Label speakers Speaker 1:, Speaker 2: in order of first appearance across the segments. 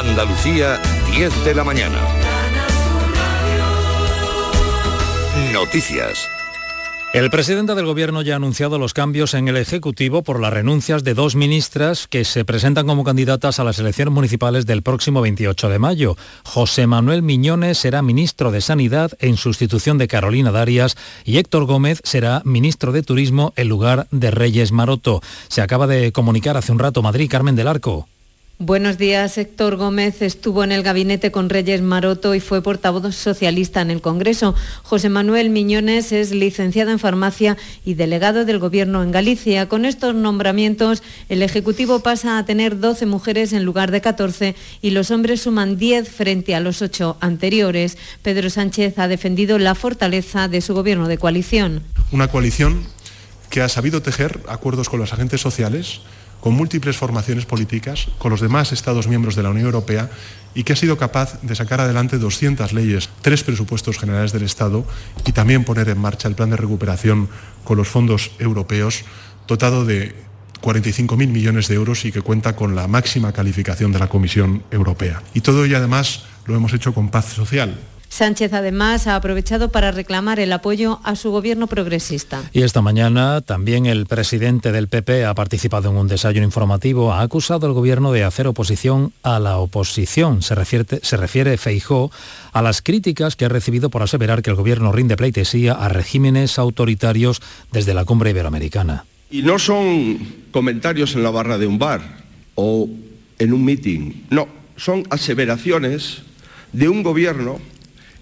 Speaker 1: Andalucía, 10 de la mañana. Noticias.
Speaker 2: El presidente del Gobierno ya ha anunciado los cambios en el Ejecutivo por las renuncias de dos ministras que se presentan como candidatas a las elecciones municipales del próximo 28 de mayo. José Manuel Miñones será ministro de Sanidad en sustitución de Carolina Darias y Héctor Gómez será ministro de Turismo en lugar de Reyes Maroto. Se acaba de comunicar hace un rato Madrid Carmen del Arco.
Speaker 3: Buenos días. Héctor Gómez estuvo en el gabinete con Reyes Maroto y fue portavoz socialista en el Congreso. José Manuel Miñones es licenciado en farmacia y delegado del Gobierno en Galicia. Con estos nombramientos, el Ejecutivo pasa a tener 12 mujeres en lugar de 14 y los hombres suman 10 frente a los 8 anteriores. Pedro Sánchez ha defendido la fortaleza de su Gobierno de coalición.
Speaker 4: Una coalición que ha sabido tejer acuerdos con los agentes sociales con múltiples formaciones políticas, con los demás Estados miembros de la Unión Europea y que ha sido capaz de sacar adelante 200 leyes, tres presupuestos generales del Estado y también poner en marcha el plan de recuperación con los fondos europeos, dotado de 45.000 millones de euros y que cuenta con la máxima calificación de la Comisión Europea. Y todo ello además lo hemos hecho con paz social,
Speaker 3: Sánchez además ha aprovechado para reclamar el apoyo a su gobierno progresista.
Speaker 2: Y esta mañana también el presidente del PP ha participado en un desayuno informativo, ha acusado al gobierno de hacer oposición a la oposición. Se refiere, se refiere Feijó a las críticas que ha recibido por aseverar que el gobierno rinde pleitesía a regímenes autoritarios desde la cumbre iberoamericana.
Speaker 5: Y no son comentarios en la barra de un bar o en un mitin, no, son aseveraciones de un gobierno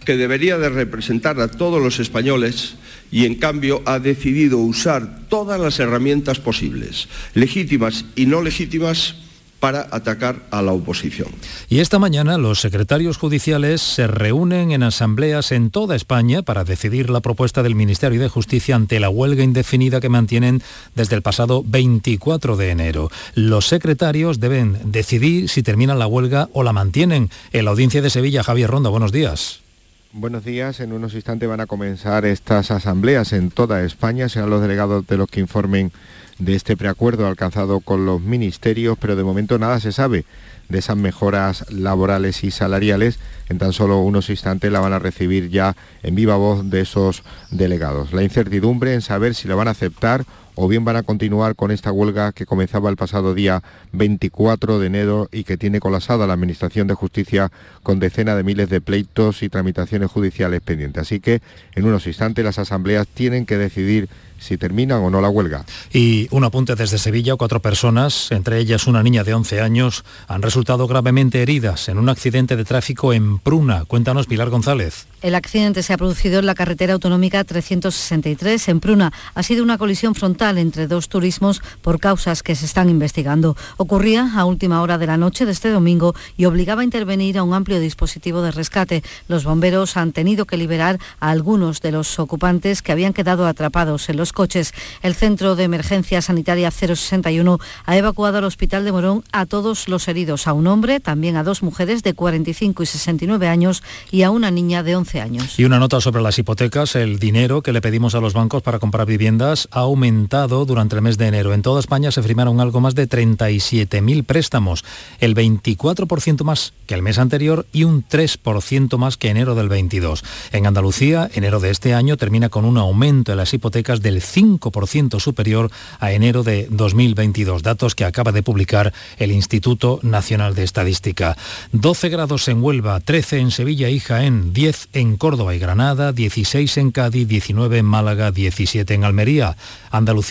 Speaker 5: que debería de representar a todos los españoles y en cambio ha decidido usar todas las herramientas posibles, legítimas y no legítimas, para atacar a la oposición.
Speaker 2: Y esta mañana los secretarios judiciales se reúnen en asambleas en toda España para decidir la propuesta del Ministerio de Justicia ante la huelga indefinida que mantienen desde el pasado 24 de enero. Los secretarios deben decidir si terminan la huelga o la mantienen. En la audiencia de Sevilla, Javier Ronda, buenos días.
Speaker 6: Buenos días. En unos instantes van a comenzar estas asambleas en toda España. Serán los delegados de los que informen de este preacuerdo alcanzado con los ministerios, pero de momento nada se sabe de esas mejoras laborales y salariales. En tan solo unos instantes la van a recibir ya en viva voz de esos delegados. La incertidumbre en saber si la van a aceptar o bien van a continuar con esta huelga que comenzaba el pasado día 24 de enero y que tiene colapsada la Administración de Justicia con decenas de miles de pleitos y tramitaciones judiciales pendientes. Así que en unos instantes las asambleas tienen que decidir si terminan o no la huelga.
Speaker 2: Y un apunte desde Sevilla, cuatro personas, entre ellas una niña de 11 años, han resultado gravemente heridas en un accidente de tráfico en Pruna. Cuéntanos, Pilar González.
Speaker 7: El accidente se ha producido en la carretera autonómica 363 en Pruna. Ha sido una colisión frontal entre dos turismos por causas que se están investigando. Ocurría a última hora de la noche de este domingo y obligaba a intervenir a un amplio dispositivo de rescate. Los bomberos han tenido que liberar a algunos de los ocupantes que habían quedado atrapados en los coches. El Centro de Emergencia Sanitaria 061 ha evacuado al Hospital de Morón a todos los heridos, a un hombre, también a dos mujeres de 45 y 69 años y a una niña de 11 años.
Speaker 2: Y una nota sobre las hipotecas. El dinero que le pedimos a los bancos para comprar viviendas ha aumentado durante el mes de enero. En toda España se firmaron algo más de 37.000 préstamos, el 24% más que el mes anterior y un 3% más que enero del 22. En Andalucía, enero de este año termina con un aumento en las hipotecas del 5% superior a enero de 2022, datos que acaba de publicar el Instituto Nacional de Estadística. 12 grados en Huelva, 13 en Sevilla y Jaén, 10 en Córdoba y Granada, 16 en Cádiz, 19 en Málaga, 17 en Almería. Andalucía,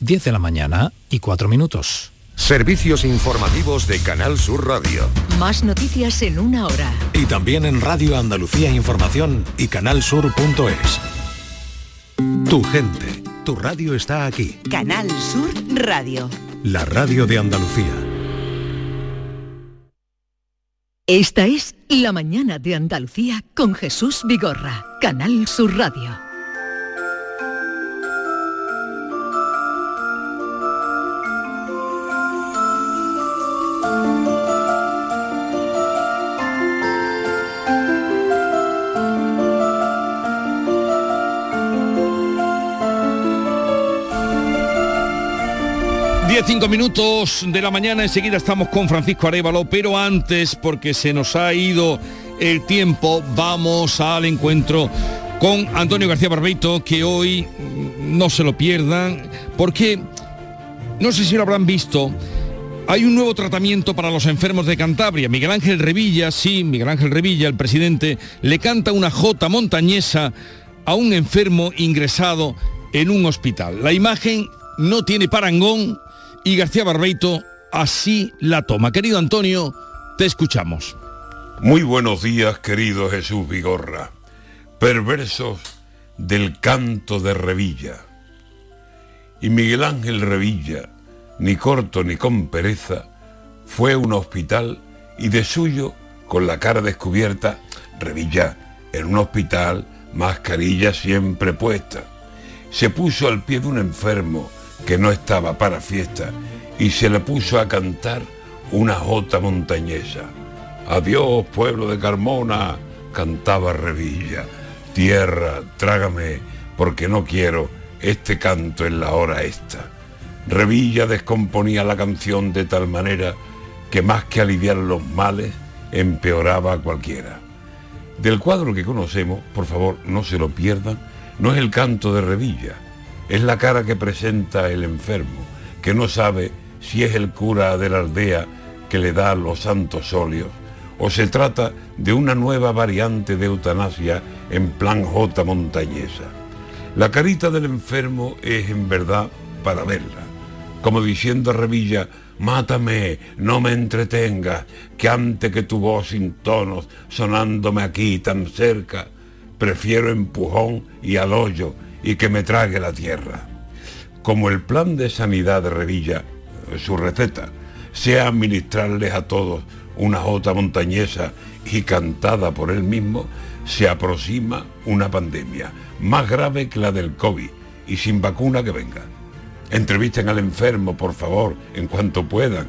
Speaker 2: 10 de la mañana y 4 minutos.
Speaker 1: Servicios informativos de Canal Sur Radio.
Speaker 8: Más noticias en una hora.
Speaker 1: Y también en Radio Andalucía Información y canalsur.es. Tu gente, tu radio está aquí.
Speaker 8: Canal Sur Radio.
Speaker 1: La radio de Andalucía.
Speaker 8: Esta es La mañana de Andalucía con Jesús Vigorra, Canal Sur Radio.
Speaker 9: 5 minutos de la mañana, enseguida estamos con Francisco Arevalo, pero antes, porque se nos ha ido el tiempo, vamos al encuentro con Antonio García Barbeito, que hoy no se lo pierdan, porque no sé si lo habrán visto, hay un nuevo tratamiento para los enfermos de Cantabria. Miguel Ángel Revilla, sí, Miguel Ángel Revilla, el presidente, le canta una jota montañesa a un enfermo ingresado en un hospital. La imagen no tiene parangón y García Barbeito así la toma. Querido Antonio, te escuchamos.
Speaker 10: Muy buenos días, querido Jesús Vigorra. Perversos del canto de Revilla. Y Miguel Ángel Revilla, ni corto ni con pereza, fue a un hospital y de suyo, con la cara descubierta, Revilla, en un hospital, mascarilla siempre puesta. Se puso al pie de un enfermo que no estaba para fiesta y se le puso a cantar una jota montañesa. Adiós, pueblo de Carmona, cantaba Revilla. Tierra, trágame, porque no quiero este canto en la hora esta. Revilla descomponía la canción de tal manera que más que aliviar los males, empeoraba a cualquiera. Del cuadro que conocemos, por favor, no se lo pierdan, no es el canto de Revilla, es la cara que presenta el enfermo, que no sabe si es el cura de la aldea que le da los santos óleos, o se trata de una nueva variante de eutanasia en plan J montañesa. La carita del enfermo es en verdad para verla, como diciendo a Revilla, mátame, no me entretengas, que antes que tu voz sin tonos sonándome aquí tan cerca, prefiero empujón y al hoyo y que me trague la tierra. Como el plan de sanidad de Revilla, su receta, sea administrarles a todos una jota montañesa y cantada por él mismo, se aproxima una pandemia más grave que la del COVID y sin vacuna que venga. Entrevisten al enfermo, por favor, en cuanto puedan,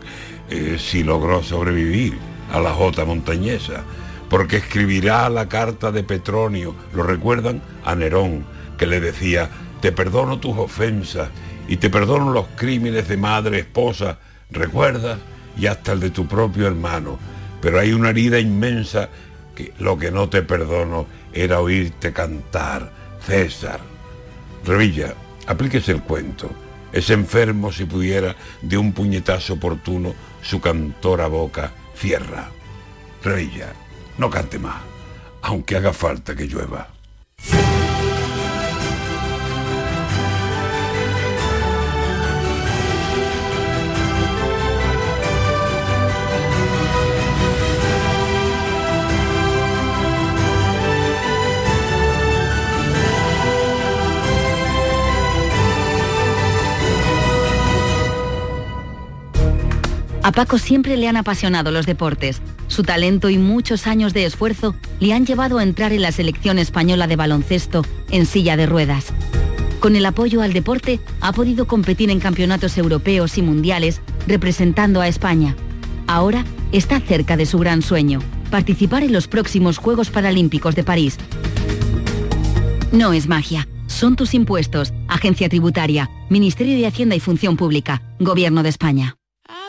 Speaker 10: eh, si logró sobrevivir a la jota montañesa, porque escribirá la carta de Petronio, lo recuerdan, a Nerón, que le decía, te perdono tus ofensas y te perdono los crímenes de madre, esposa, recuerdas, y hasta el de tu propio hermano. Pero hay una herida inmensa que lo que no te perdono era oírte cantar, César. Revilla, aplíquese el cuento. Es enfermo si pudiera de un puñetazo oportuno su cantora boca cierra. Revilla, no cante más, aunque haga falta que llueva.
Speaker 11: A Paco siempre le han apasionado los deportes. Su talento y muchos años de esfuerzo le han llevado a entrar en la selección española de baloncesto en silla de ruedas. Con el apoyo al deporte ha podido competir en campeonatos europeos y mundiales representando a España. Ahora está cerca de su gran sueño, participar en los próximos Juegos Paralímpicos de París. No es magia, son tus impuestos, Agencia Tributaria, Ministerio de Hacienda y Función Pública, Gobierno de España.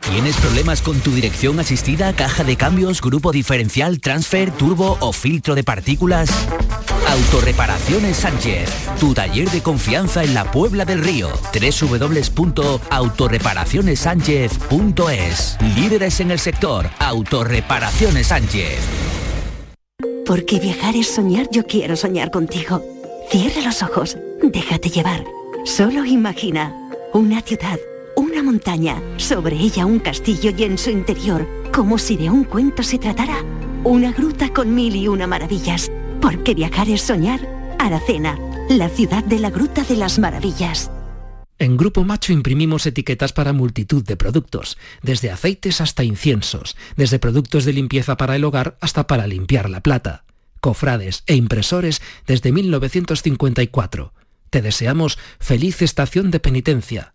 Speaker 12: ¿Tienes problemas con tu dirección asistida, caja de cambios, grupo diferencial, transfer, turbo o filtro de partículas? Autorreparaciones Sánchez, tu taller de confianza en la Puebla del Río. www.autorreparacionessánchez.es. Líderes en el sector, Autorreparaciones Sánchez.
Speaker 13: Porque viajar es soñar, yo quiero soñar contigo. Cierra los ojos, déjate llevar. Solo imagina una ciudad una montaña, sobre ella un castillo y en su interior, como si de un cuento se tratara, una gruta con mil y una maravillas. Porque viajar es soñar. Aracena, la ciudad de la Gruta de las Maravillas.
Speaker 14: En Grupo Macho imprimimos etiquetas para multitud de productos, desde aceites hasta inciensos, desde productos de limpieza para el hogar hasta para limpiar la plata, cofrades e impresores desde 1954. Te deseamos feliz estación de penitencia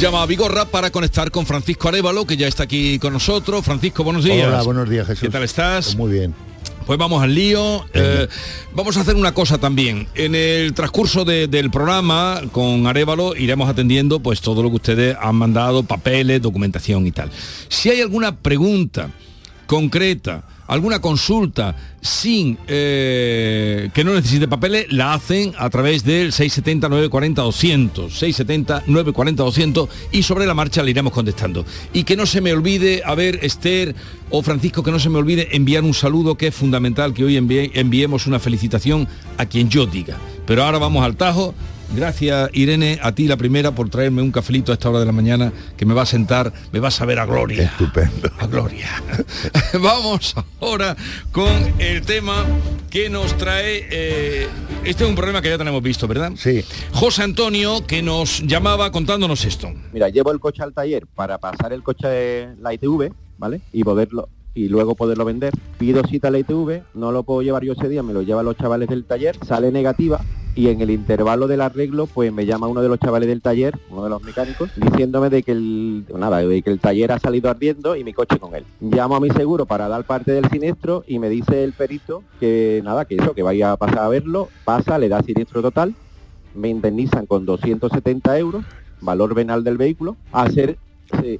Speaker 9: Llama a Vigorra para conectar con Francisco Arevalo, que ya está aquí con nosotros. Francisco, buenos días.
Speaker 15: Hola, buenos días, Jesús.
Speaker 9: ¿Qué tal estás?
Speaker 15: Muy bien.
Speaker 9: Pues vamos al lío. Eh, vamos a hacer una cosa también. En el transcurso de- del programa con Arevalo iremos atendiendo pues todo lo que ustedes han mandado, papeles, documentación y tal. Si hay alguna pregunta concreta, alguna consulta sin eh, que no necesite papeles, la hacen a través del 670 940 200, 670 940 200 y sobre la marcha le iremos contestando. Y que no se me olvide, a ver, Esther o Francisco, que no se me olvide enviar un saludo que es fundamental que hoy enviemos una felicitación a quien yo diga. Pero ahora vamos al tajo. Gracias Irene, a ti la primera por traerme un cafelito a esta hora de la mañana que me va a sentar, me va a saber a gloria.
Speaker 15: Estupendo.
Speaker 9: A gloria. Vamos ahora con el tema que nos trae. eh, este es un problema que ya tenemos visto, ¿verdad?
Speaker 15: Sí.
Speaker 9: José Antonio, que nos llamaba contándonos esto.
Speaker 16: Mira, llevo el coche al taller para pasar el coche de la ITV, ¿vale? Y poderlo y luego poderlo vender. Pido cita a la ITV, no lo puedo llevar yo ese día, me lo llevan los chavales del taller, sale negativa y en el intervalo del arreglo pues me llama uno de los chavales del taller, uno de los mecánicos, diciéndome de que el nada, de que el taller ha salido ardiendo y mi coche con él. Llamo a mi seguro para dar parte del siniestro y me dice el perito que nada, que eso, que vaya a pasar a verlo, pasa, le da siniestro total, me indemnizan con 270 euros, valor venal del vehículo, a ser,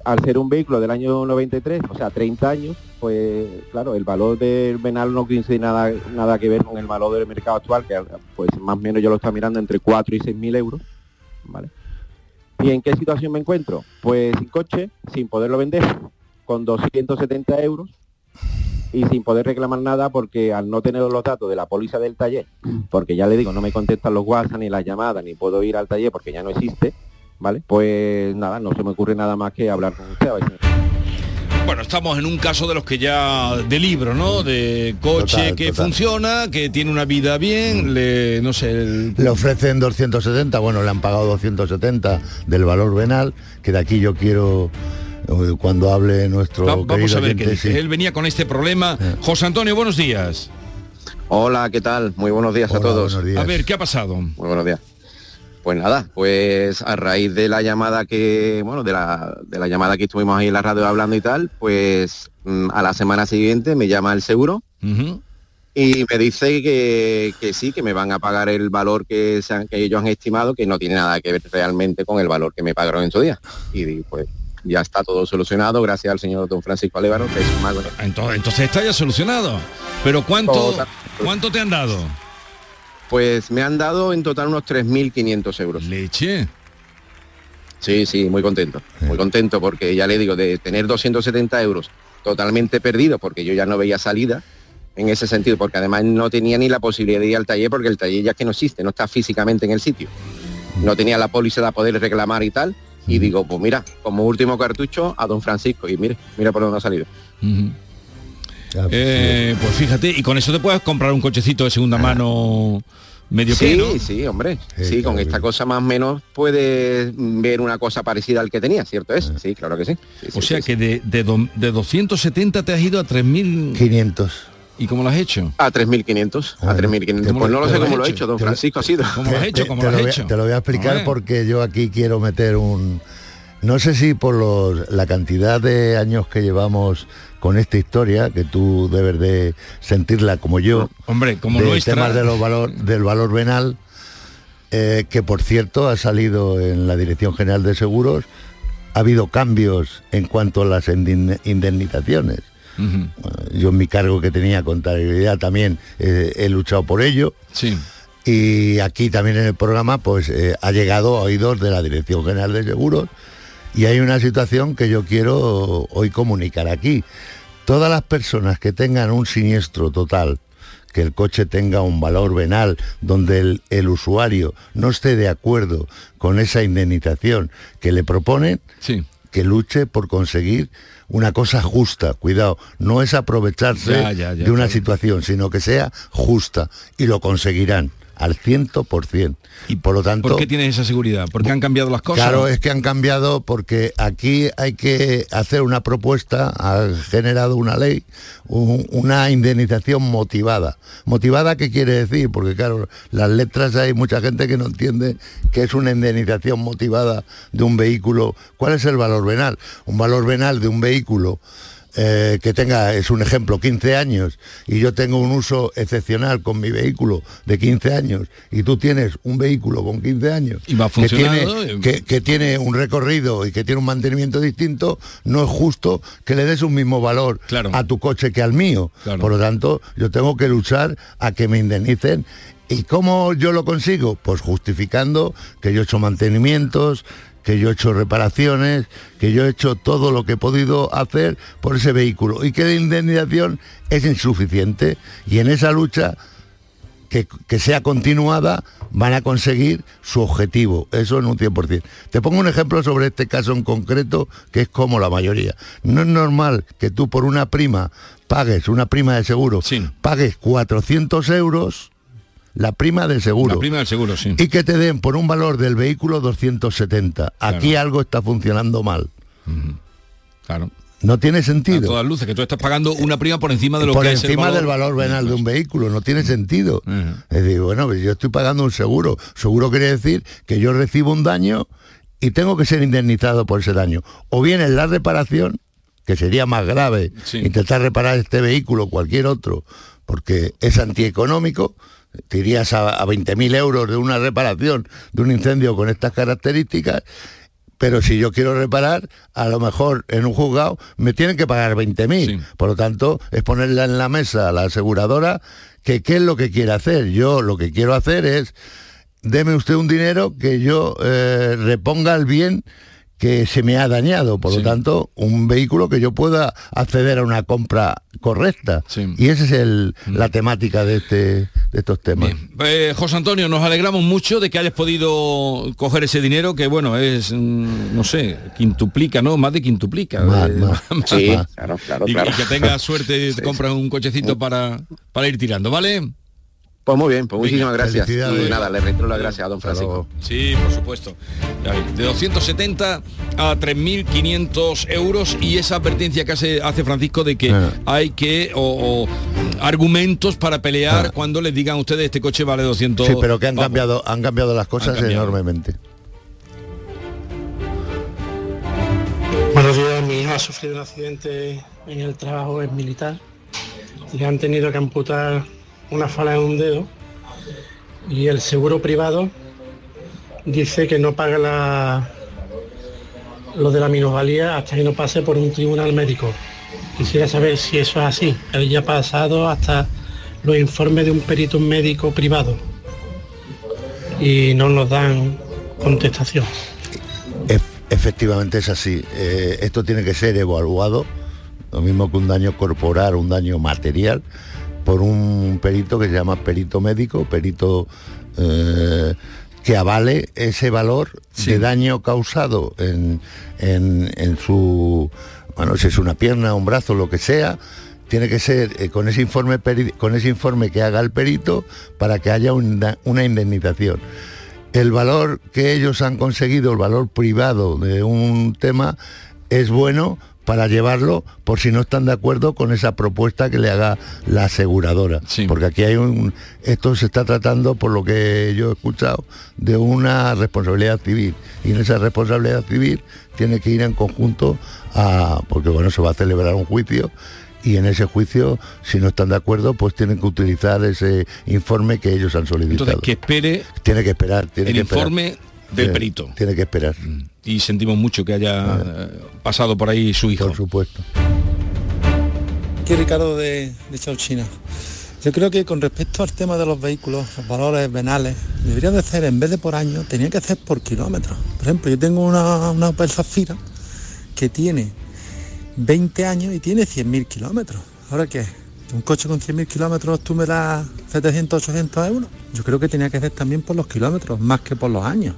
Speaker 16: al ser un vehículo del año 93, o sea, 30 años, pues claro, el valor del venal no tiene nada, nada que ver con el valor del mercado actual, que pues más o menos yo lo estoy mirando entre 4 y 6 mil euros, ¿vale? ¿Y en qué situación me encuentro? Pues sin coche, sin poderlo vender, con 270 euros y sin poder reclamar nada porque al no tener los datos de la póliza del taller, porque ya le digo, no me contestan los WhatsApp ni las llamadas, ni puedo ir al taller porque ya no existe, ¿vale? Pues nada, no se me ocurre nada más que hablar con usted. a ver
Speaker 9: Bueno, estamos en un caso de los que ya de libro, ¿no? De coche
Speaker 15: Total,
Speaker 9: que
Speaker 15: total.
Speaker 9: funciona, que tiene una vida bien, le, no sé, el-
Speaker 15: Le ofrecen 270, bueno, le han pagado 270 del valor venal, que de aquí yo quiero, eh, cuando hable nuestro
Speaker 9: Va- vamos a ver qué dice.
Speaker 15: sí.
Speaker 9: Él venía con este problema. José Antonio, buenos días.
Speaker 16: Hola, ¿qué tal? Muy buenos días a todos.
Speaker 9: A ver, ¿qué ha pasado?
Speaker 16: Muy buenos días. Pues nada, pues a raíz de la llamada que, bueno, de la, de la llamada que estuvimos ahí en la radio hablando y tal, pues mm, a la semana siguiente me llama el seguro
Speaker 17: y me dice que, que sí, que me van a pagar el valor que, se han- que ellos han estimado, que no tiene nada que ver realmente con el valor que me pagaron en su día. Y digo, pues ya está todo solucionado gracias al señor don Francisco Alévaro, que es un mago.
Speaker 9: Entonces, entonces está ya solucionado. Pero ¿cuánto. ¿cuánto te han dado?
Speaker 17: Pues me han dado en total unos 3.500 euros.
Speaker 9: Leche.
Speaker 17: Sí, sí, muy contento. Muy contento porque ya le digo, de tener 270 euros totalmente perdido, porque yo ya no veía salida en ese sentido, porque además no tenía ni la posibilidad de ir al taller, porque el taller ya que no existe, no está físicamente en el sitio. No tenía la póliza de poder reclamar y tal. Y digo, pues mira, como último cartucho a don Francisco. Y mire, mira por dónde ha salido.
Speaker 9: Eh, pues fíjate, y con eso te puedes comprar un cochecito de segunda mano medio
Speaker 17: sí,
Speaker 9: que, ¿no?
Speaker 17: sí, hombre. Sí, con esta cosa más o menos puedes ver una cosa parecida al que tenía, ¿cierto es? Sí, claro que sí. Sí,
Speaker 9: O
Speaker 17: sí,
Speaker 9: sea
Speaker 17: sí,
Speaker 9: que de, de, do- de 270 te has ido a 3.000...
Speaker 15: 500.
Speaker 9: ¿Y cómo lo has hecho?
Speaker 17: A 3.500. A 3.500.
Speaker 9: ¿Cómo
Speaker 17: Pues no lo sé
Speaker 9: cómo
Speaker 17: cómo
Speaker 9: lo
Speaker 17: he
Speaker 9: hecho?
Speaker 17: don
Speaker 15: Te lo-
Speaker 17: Francisco ha sido.
Speaker 9: ¿Cómo lo has hecho?
Speaker 15: Te-
Speaker 9: ¿Cómo
Speaker 15: te
Speaker 9: lo has
Speaker 15: voy a-
Speaker 9: hecho?
Speaker 15: Te lo voy a explicar porque yo aquí quiero meter un... No sé si por los- la cantidad de años que llevamos con esta historia, que tú debes de sentirla como yo,
Speaker 9: Hombre, como
Speaker 15: de
Speaker 9: nuestra...
Speaker 15: temas de los valor, del valor venal, eh, que por cierto ha salido en la Dirección General de Seguros, ha habido cambios en cuanto a las indemn- indemnizaciones. Yo en mi cargo que tenía contabilidad también eh, he luchado por ello.
Speaker 9: Sí.
Speaker 15: Y aquí también en el programa pues eh, ha llegado a oídos de la Dirección General de Seguros y hay una situación que yo quiero hoy comunicar aquí. Todas las personas que tengan un siniestro total, que el coche tenga un valor venal, donde el, el usuario no esté de acuerdo con esa indemnización que le proponen,
Speaker 9: Sí.
Speaker 15: que luche por conseguir una cosa justa. Cuidado, no es aprovecharse
Speaker 9: Ya, ya, ya,
Speaker 15: de una situación, sino que sea justa y lo conseguirán al ciento por cien. Y por lo tanto,
Speaker 9: ¿Por qué tienes esa seguridad? ¿Porque han cambiado las cosas?
Speaker 15: Claro, es que han cambiado porque aquí hay que hacer una propuesta, ha generado una ley, un- una indemnización motivada. ¿Motivada qué quiere decir? Porque claro, las letras hay mucha gente que no entiende qué es una indemnización motivada de un vehículo. ¿Cuál es el valor venal? Un valor venal de un vehículo eh, que tenga, es un ejemplo, 15 años y yo tengo un uso excepcional con mi vehículo de 15 años y tú tienes un vehículo con 15 años
Speaker 9: Y va
Speaker 15: que tiene,
Speaker 9: eh.
Speaker 15: que, que tiene un recorrido y que tiene un mantenimiento distinto, no es justo que le des un mismo valor a tu coche que al mío.
Speaker 9: Claro.
Speaker 15: Por lo tanto, yo tengo que luchar a que me indemnicen. ¿Y cómo yo lo consigo? Pues justificando que yo he hecho mantenimientos, que yo he hecho reparaciones, que yo he hecho todo lo que he podido hacer por ese vehículo y que la indemnización es insuficiente. Y en esa lucha que, que sea continuada, van a conseguir su objetivo, eso en un 100%. Te pongo un ejemplo sobre este caso en concreto, que es como la mayoría. No es normal que tú por una prima pagues, una prima de seguro, pagues 400 euros, la prima de seguro.
Speaker 9: La prima del seguro, sí.
Speaker 15: Y que te den por un valor del vehículo 270. Aquí algo está funcionando mal.
Speaker 9: Claro.
Speaker 15: No tiene
Speaker 9: A
Speaker 15: sentido.
Speaker 9: todas luces, que tú estás pagando una prima por encima de lo
Speaker 15: por
Speaker 9: que es el
Speaker 15: encima
Speaker 9: valor.
Speaker 15: del valor venal de un vehículo, no tiene sentido. Es decir, bueno, pues yo estoy pagando un seguro. Seguro quiere decir que yo recibo un daño y tengo que ser indemnizado por ese daño. O bien en la reparación, que sería más grave, intentar reparar este vehículo o cualquier otro, porque es antieconómico, te irías a, a 20.000 euros de una reparación de un incendio con estas características, pero si yo quiero reparar, a lo mejor en un juzgado me tienen que pagar 20.000. Por lo tanto, es ponerla en la mesa a la aseguradora que qué es lo que quiere hacer. Yo lo que quiero hacer es, deme usted un dinero que yo eh, reponga el bien que se me ha dañado. Por lo tanto, un vehículo que yo pueda acceder a una compra correcta. Y esa es el, la temática de, este, de estos temas.
Speaker 9: Eh, José Antonio, nos alegramos mucho de que hayas podido coger ese dinero que, bueno, es, mm, no sé, quintuplica, ¿no? Más de quintuplica.
Speaker 15: Más,
Speaker 9: Eh,
Speaker 15: más.
Speaker 17: Sí, claro, claro,
Speaker 9: y,
Speaker 17: claro.
Speaker 9: y que tengas suerte, te compras un cochecito para, para ir tirando, ¿vale?
Speaker 17: Pues muy bien, pues muchísimas
Speaker 9: Venga,
Speaker 17: gracias. Y nada, le reitero las gracias a don Francisco.
Speaker 9: Sí, por supuesto. De 270 a 3.500 euros y esa advertencia que hace, hace Francisco de que
Speaker 15: Ah.
Speaker 9: hay que, o, o, argumentos para pelear cuando les digan a ustedes este coche vale 200
Speaker 15: Sí, pero que han cambiado, han cambiado las cosas
Speaker 9: cambiado.
Speaker 15: enormemente.
Speaker 18: Buenos días, mi hijo ha sufrido un accidente en el trabajo, es militar. Le han tenido que amputar una fala en un dedo y el seguro privado dice que no paga la, lo de la minusvalía hasta que no pase por un tribunal médico. Quisiera saber si eso es así. Él ya ha pasado hasta los informes de un perito médico privado y no nos dan contestación.
Speaker 15: Efectivamente es así. Eh, esto tiene que ser evaluado, lo mismo que un daño corporal, un daño material, por un perito que se llama perito médico, perito eh, que avale ese valor de daño causado en, en, su, bueno, si es una pierna, un brazo, lo que sea, tiene que ser eh, con, ese informe con ese informe que haga el perito para que haya una, una indemnización. El valor que ellos han conseguido, el valor privado de un tema, es bueno para llevarlo por si no están de acuerdo con esa propuesta que le haga la aseguradora. Porque aquí hay un... Esto se está tratando, por lo que yo he escuchado, de una responsabilidad civil. Y en esa responsabilidad civil tiene que ir en conjunto a... porque bueno, se va a celebrar un juicio y en ese juicio, si no están de acuerdo, pues tienen que utilizar ese informe que ellos han solicitado.
Speaker 9: Entonces, que espere...
Speaker 15: Tiene que esperar. Tiene
Speaker 9: el
Speaker 15: que
Speaker 9: informe del perito.
Speaker 15: Tiene que esperar.
Speaker 9: Y sentimos mucho que haya eh, pasado por ahí su hijo.
Speaker 15: Por supuesto.
Speaker 19: Aquí Ricardo de, de Chauchina. Yo creo que con respecto al tema de los vehículos, los valores venales, debería de ser, en vez de por año, tenía que hacer por kilómetros. Por ejemplo, yo tengo una, una Opel Zafira que tiene 20 años y tiene 100.000 kilómetros. ¿Ahora qué? ¿Un coche con 100.000 kilómetros tú me das 700, 800 euros? Yo creo que tenía que ser también por los kilómetros, más que por los años.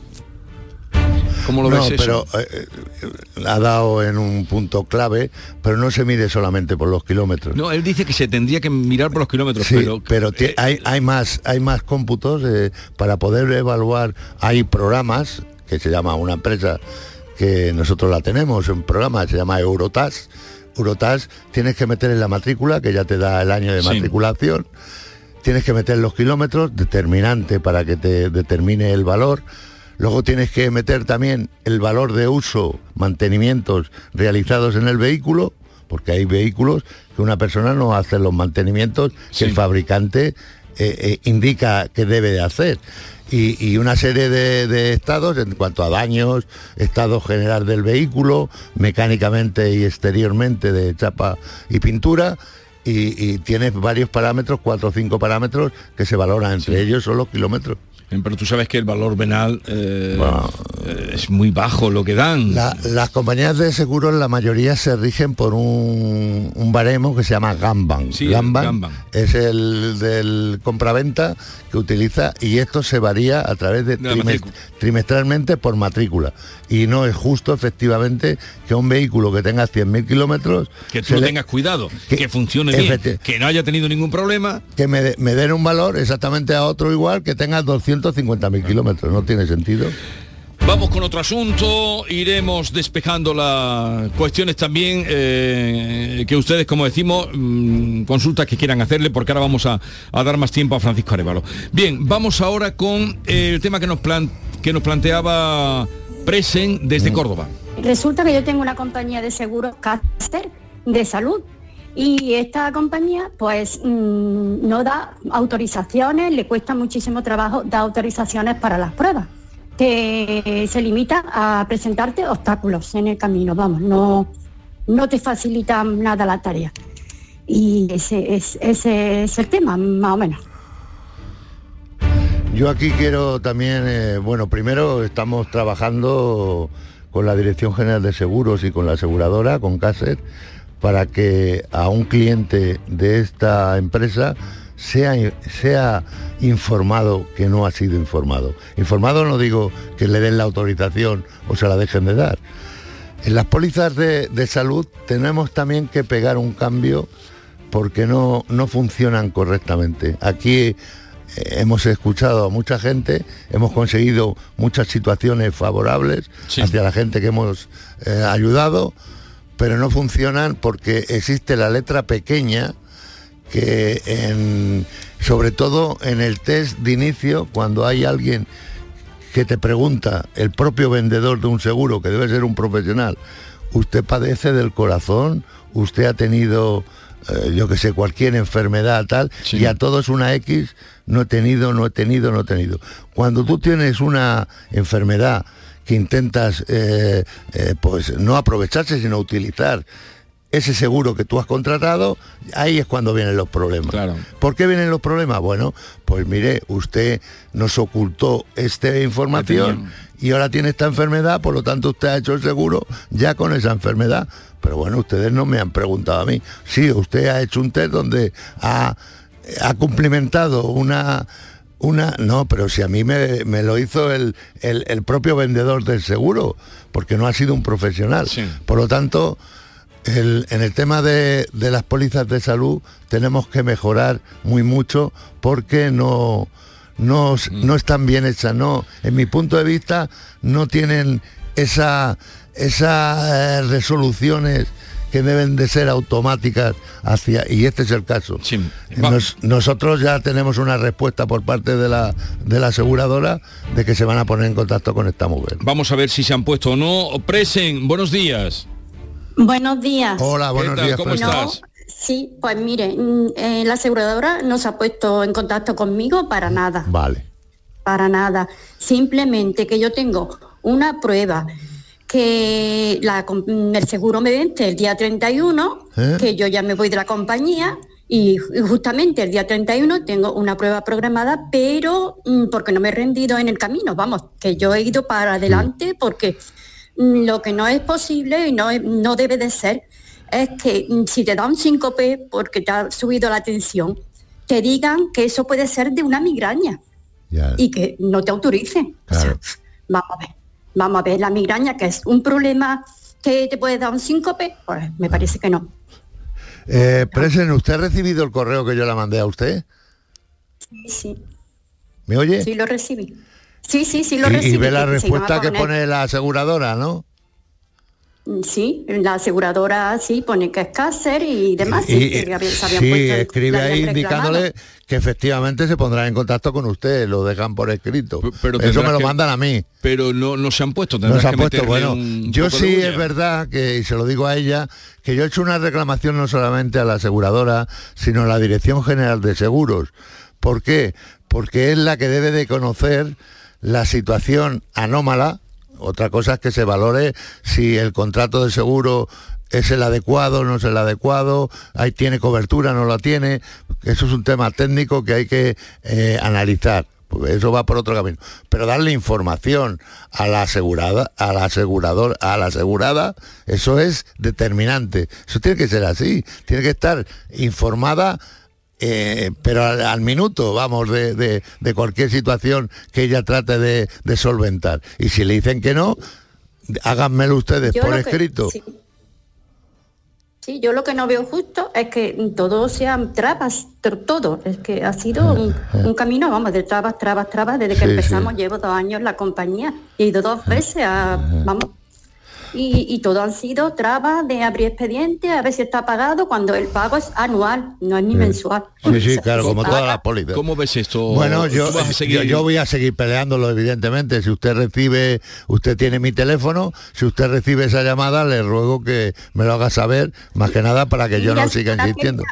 Speaker 15: ¿Cómo lo no, ves pero eh, eh, ha dado en un punto clave, pero no se mide solamente por los kilómetros.
Speaker 9: No, él dice que se tendría que mirar por los kilómetros,
Speaker 15: sí,
Speaker 9: pero,
Speaker 15: pero eh, hay, hay, más, hay más cómputos para poder evaluar. Hay programas que se llama una empresa que nosotros la tenemos, un programa se llama Eurotas. Eurotas tienes que meter en la matrícula, que ya te da el año de matriculación, tienes que meter los kilómetros, determinante para que te determine el valor. Luego tienes que meter también el valor de uso, mantenimientos realizados en el vehículo, porque hay vehículos que una persona no hace los mantenimientos que el fabricante eh, eh, indica que debe de hacer y, una serie de, estados en cuanto a daños, estado general del vehículo, mecánicamente y exteriormente de chapa y pintura. Y, tienes varios parámetros, cuatro o cinco parámetros que se valoran, entre ellos son los kilómetros.
Speaker 9: Pero tú sabes que el valor venal eh, es muy bajo lo que dan.
Speaker 15: las compañías de seguros, la mayoría se rigen por un, baremo que se llama Gamban. Gamban, es el del compraventa que utiliza y esto se varía a través de, trimestralmente por matrícula. Y no es justo efectivamente que un vehículo que tenga 100.000 kilómetros...
Speaker 9: Que tú tengas cuidado, que, funcione bien, que no haya tenido ningún problema.
Speaker 15: Que me, me den un valor exactamente a otro igual que tenga 250.000 kilómetros. No tiene sentido.
Speaker 9: Vamos con otro asunto, iremos despejando las cuestiones también eh, que ustedes, como decimos, mm, consultas que quieran hacerle, porque ahora vamos a, dar más tiempo a Francisco Arevalo. Bien, vamos ahora con el tema que nos, que nos planteaba Presen desde mm. Córdoba.
Speaker 20: Resulta que yo tengo una compañía de seguros Caster de salud y esta compañía pues mm, no da autorizaciones, le cuesta muchísimo trabajo dar autorizaciones para las pruebas te, se limita a presentarte obstáculos en el camino, vamos, no, no te facilita nada la tarea. Y ese es, el tema, más o menos.
Speaker 15: Yo aquí quiero también, eh, bueno, primero estamos trabajando con la Dirección General de Seguros y con la aseguradora, con CASER, para que a un cliente de esta empresa sea, informado que no ha sido informado. Informado no digo que le den la autorización o se la dejen de dar. En las pólizas de, salud tenemos también que pegar un cambio porque no, no funcionan correctamente. Aquí eh, hemos escuchado a mucha gente, hemos conseguido muchas situaciones favorables hacia la gente que hemos eh, ayudado, pero no funcionan porque existe la letra pequeña que sobre todo en el test de inicio, cuando hay alguien que te pregunta, el propio vendedor de un seguro, que debe ser un profesional, usted padece del corazón, usted ha tenido eh, yo que sé, cualquier enfermedad tal, y a todos una X, no he tenido, no he tenido, no he tenido. Cuando tú tienes una enfermedad que intentas, eh, eh, pues no aprovecharse, sino utilizar ese seguro que tú has contratado, ahí es cuando vienen los problemas.
Speaker 9: Claro.
Speaker 15: ¿Por qué vienen los problemas? Bueno, pues mire, usted nos ocultó esta información y ahora tiene esta enfermedad, por lo tanto usted ha hecho el seguro ya con esa enfermedad. Pero bueno, ustedes no me han preguntado a mí. Sí, usted ha hecho un test donde ha, ha cumplimentado una... Una, no, pero si a mí me, me lo hizo el, el- el propio vendedor del seguro, porque no ha sido un profesional. Por lo tanto, el- en el tema de, de las pólizas de salud tenemos que mejorar muy mucho porque no, no, no están bien hechas. No, en mi punto de vista no tienen esa, esas eh, resoluciones que deben de ser automáticas hacia y este es el caso Nos- nosotros ya tenemos una respuesta por parte de la de la aseguradora de que se van a poner en contacto con esta mujer
Speaker 9: Vamos a ver si se han puesto o no. Presen, buenos días.
Speaker 20: Buenos días.
Speaker 15: Hola, buenos días.
Speaker 9: ¿Cómo
Speaker 15: Fran.
Speaker 9: estás?
Speaker 20: Sí, pues mire, mm, eh, la aseguradora no se ha puesto en contacto conmigo para nada,
Speaker 15: Vale.
Speaker 20: para nada. Simplemente que yo tengo una prueba que la com- el seguro me vence el día 31,
Speaker 21: ¿Eh?
Speaker 20: que yo ya me voy de la compañía y, justamente el día 31 tengo una prueba programada, pero mm, porque no me he rendido en el camino, vamos, que yo he ido para adelante porque mm, lo que no es posible y no, no debe de ser es que mm, si te da un síncope porque te ha subido la tensión, te digan que eso puede ser de una migraña y que no te autoricen. O sea, vamos a ver, vamos a ver, la migraña que es un problema que te puede dar un síncope, pues me parece que no.
Speaker 15: Eh, Presen, ¿usted ha recibido el correo que yo le mandé a usted?
Speaker 20: Sí, sí,
Speaker 15: ¿Me oye?
Speaker 20: sí lo recibí. Sí, sí, sí lo
Speaker 15: y,
Speaker 20: recibí.
Speaker 15: y ve la respuesta que pone la aseguradora, ¿no?
Speaker 20: Mm, Sí, la aseguradora sí pone que es cáncer y demás.
Speaker 15: Y-
Speaker 20: sí,
Speaker 15: y-
Speaker 20: había-
Speaker 15: escribe ahí
Speaker 20: reclamado.
Speaker 15: indicándole que efectivamente se pondrán en contacto con usted, lo dejan por escrito.
Speaker 9: Pero
Speaker 15: Eso me lo
Speaker 9: que-
Speaker 15: mandan a mí.
Speaker 9: Pero no, no se han puesto.
Speaker 15: No se ha
Speaker 9: que
Speaker 15: puesto, bueno, yo sí es verdad que, y se lo digo a ella, que yo he hecho una reclamación no solamente a la aseguradora, sino a la Dirección General de Seguros. ¿Por qué? Porque es la que debe de conocer la situación anómala. Otra cosa es que se valore si el contrato de seguro es el adecuado, no es el adecuado, ahí tiene cobertura, no la tiene. Eso es un tema técnico que hay que eh, analizar. Eso va por otro camino. Pero darle información a la asegurada, a la asegurador, a la asegurada, eso es determinante. Eso tiene que ser así. Tiene que estar informada eh, pero al, al minuto, vamos, de, de- de cualquier situación que ella trate de, de solventar. Y si le dicen que no, háganmelo ustedes
Speaker 20: Yo
Speaker 15: por
Speaker 20: lo que-
Speaker 15: escrito.
Speaker 20: sí. Sí, yo lo que no veo justo es que todo sean trabas, tr- todo. Es que ha sido un, un camino, vamos, de trabas, trabas, trabas. Desde que
Speaker 15: Sí,
Speaker 20: empezamos llevo dos años en la compañía. y He ido dos veces a, vamos. Y, y todo han sido trabas de abrir expediente, a ver si está pagado, cuando el pago es anual, no es ni mensual.
Speaker 15: Sí, sí, claro, como todas las pólizas.
Speaker 9: ¿Cómo ves esto?
Speaker 15: Bueno, yo,
Speaker 9: ¿Tú vas a seguir-
Speaker 15: yo, yo voy a seguir peleándolo, evidentemente. Si usted recibe, usted tiene mi teléfono, si usted recibe esa llamada, le ruego que me lo haga saber, más que nada para que yo no siga insistiendo.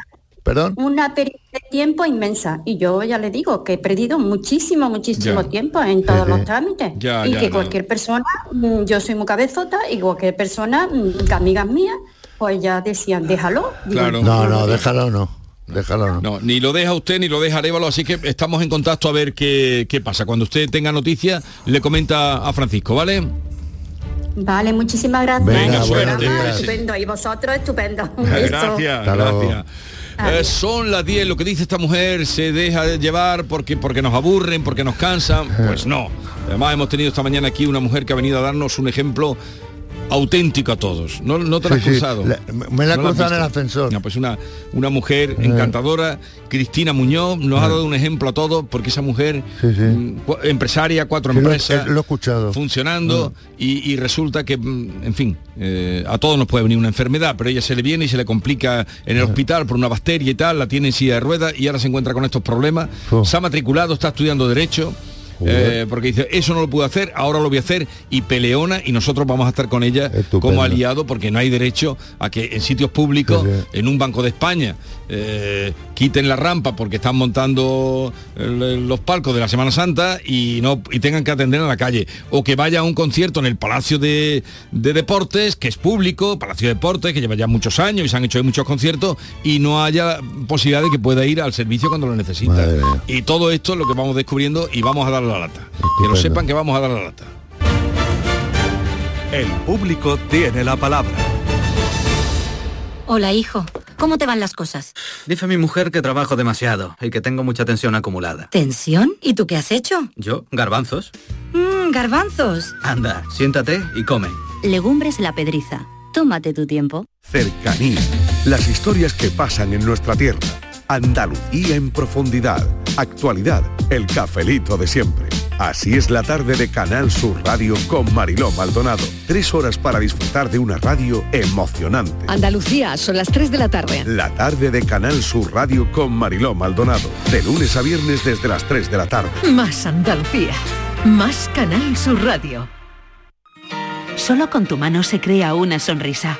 Speaker 15: ¿Perdón?
Speaker 20: Una pérdida de tiempo inmensa. Y yo ya le digo que he perdido muchísimo, muchísimo
Speaker 15: Ya.
Speaker 20: tiempo en todos los trámites.
Speaker 15: Ya,
Speaker 20: y
Speaker 15: ya,
Speaker 20: que cualquier persona, mm, yo soy muy cabezota, y cualquier persona, mm, que amigas mías, pues ya decían, déjalo. Digo.
Speaker 15: No, no, déjalo no. Déjalo no.
Speaker 9: No, ni lo deja usted ni lo deja Arevalo, así que estamos en contacto a ver qué, qué pasa. Cuando usted tenga noticias, le comenta a Francisco, ¿vale?
Speaker 20: Vale, muchísimas gracias.
Speaker 9: Venga.
Speaker 20: Estupendo. Y vosotros, estupendo.
Speaker 9: Gracias. Eh, son las 10, lo que dice esta mujer se deja de llevar porque, porque nos aburren, porque nos cansan. Pues no. Además hemos tenido esta mañana aquí una mujer que ha venido a darnos un ejemplo auténtico a todos. No, no te la has
Speaker 15: Sí, sí.
Speaker 9: cruzado.
Speaker 15: La- me la he
Speaker 9: ¿No has
Speaker 15: cruzado en el ascensor.
Speaker 9: No, pues una, una mujer encantadora, Cristina Muñoz, nos ha dado un ejemplo a todos porque esa mujer mm, cu- empresaria, cuatro
Speaker 15: lo-
Speaker 9: empresas,
Speaker 15: eh, lo he escuchado.
Speaker 9: funcionando y, y resulta que, mm, en fin, eh, a todos nos puede venir una enfermedad, pero ella se le viene y se le complica en el hospital por una bacteria y tal, la tiene en silla de ruedas y ahora se encuentra con estos problemas. Se ha matriculado, está estudiando Derecho. Eh, porque dice, eso no lo pude hacer, ahora lo voy a hacer, y peleona, y nosotros vamos a estar con ella como aliado, porque no hay derecho a que en sitios públicos, en un Banco de España, eh, quiten la rampa porque están montando los palcos de la Semana Santa y no y tengan que atender en la calle. O que vaya a un concierto en el Palacio de, Deportes que es público Palacio de Deportes que lleva ya muchos años y se han hecho muchos conciertos y no haya posibilidad de que pueda ir al servicio cuando lo necesita. Y todo esto es lo que vamos descubriendo y vamos a darle la lata. Que lo sepan que vamos a dar la lata.
Speaker 1: El público tiene la palabra.
Speaker 21: Hola, hijo. ¿Cómo te van las cosas?
Speaker 22: Dice mi mujer que trabajo demasiado y que tengo mucha tensión acumulada.
Speaker 21: ¿Tensión? ¿Y tú qué has hecho?
Speaker 22: Yo, garbanzos.
Speaker 21: Mmm, garbanzos.
Speaker 22: Anda, siéntate y come.
Speaker 23: Legumbres la pedriza. Tómate tu tiempo.
Speaker 1: Cercanía. Las historias que pasan en nuestra tierra. Andalucía en profundidad. Actualidad. El cafelito de siempre. Así es la tarde de Canal Sur Radio con Mariló Maldonado. Tres horas para disfrutar de una radio emocionante.
Speaker 8: Andalucía, son las 3 de la tarde.
Speaker 1: La tarde de Canal Sur Radio con Mariló Maldonado. De lunes a viernes desde las 3 de la tarde.
Speaker 8: Más Andalucía. Más Canal Sur Radio.
Speaker 23: Solo con tu mano se crea una sonrisa.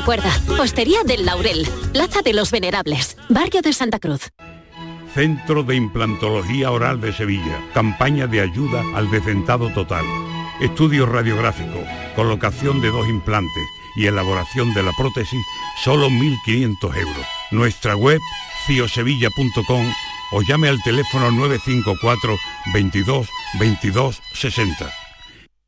Speaker 24: Recuerda, Hostería del Laurel, Plaza de los Venerables, Barrio de Santa Cruz.
Speaker 1: Centro de Implantología Oral de Sevilla. Campaña de ayuda al decentado total. Estudio radiográfico, colocación de dos implantes y elaboración de la prótesis, solo 1.500 euros. Nuestra web, ciosevilla.com o llame al teléfono 954 22 22 60.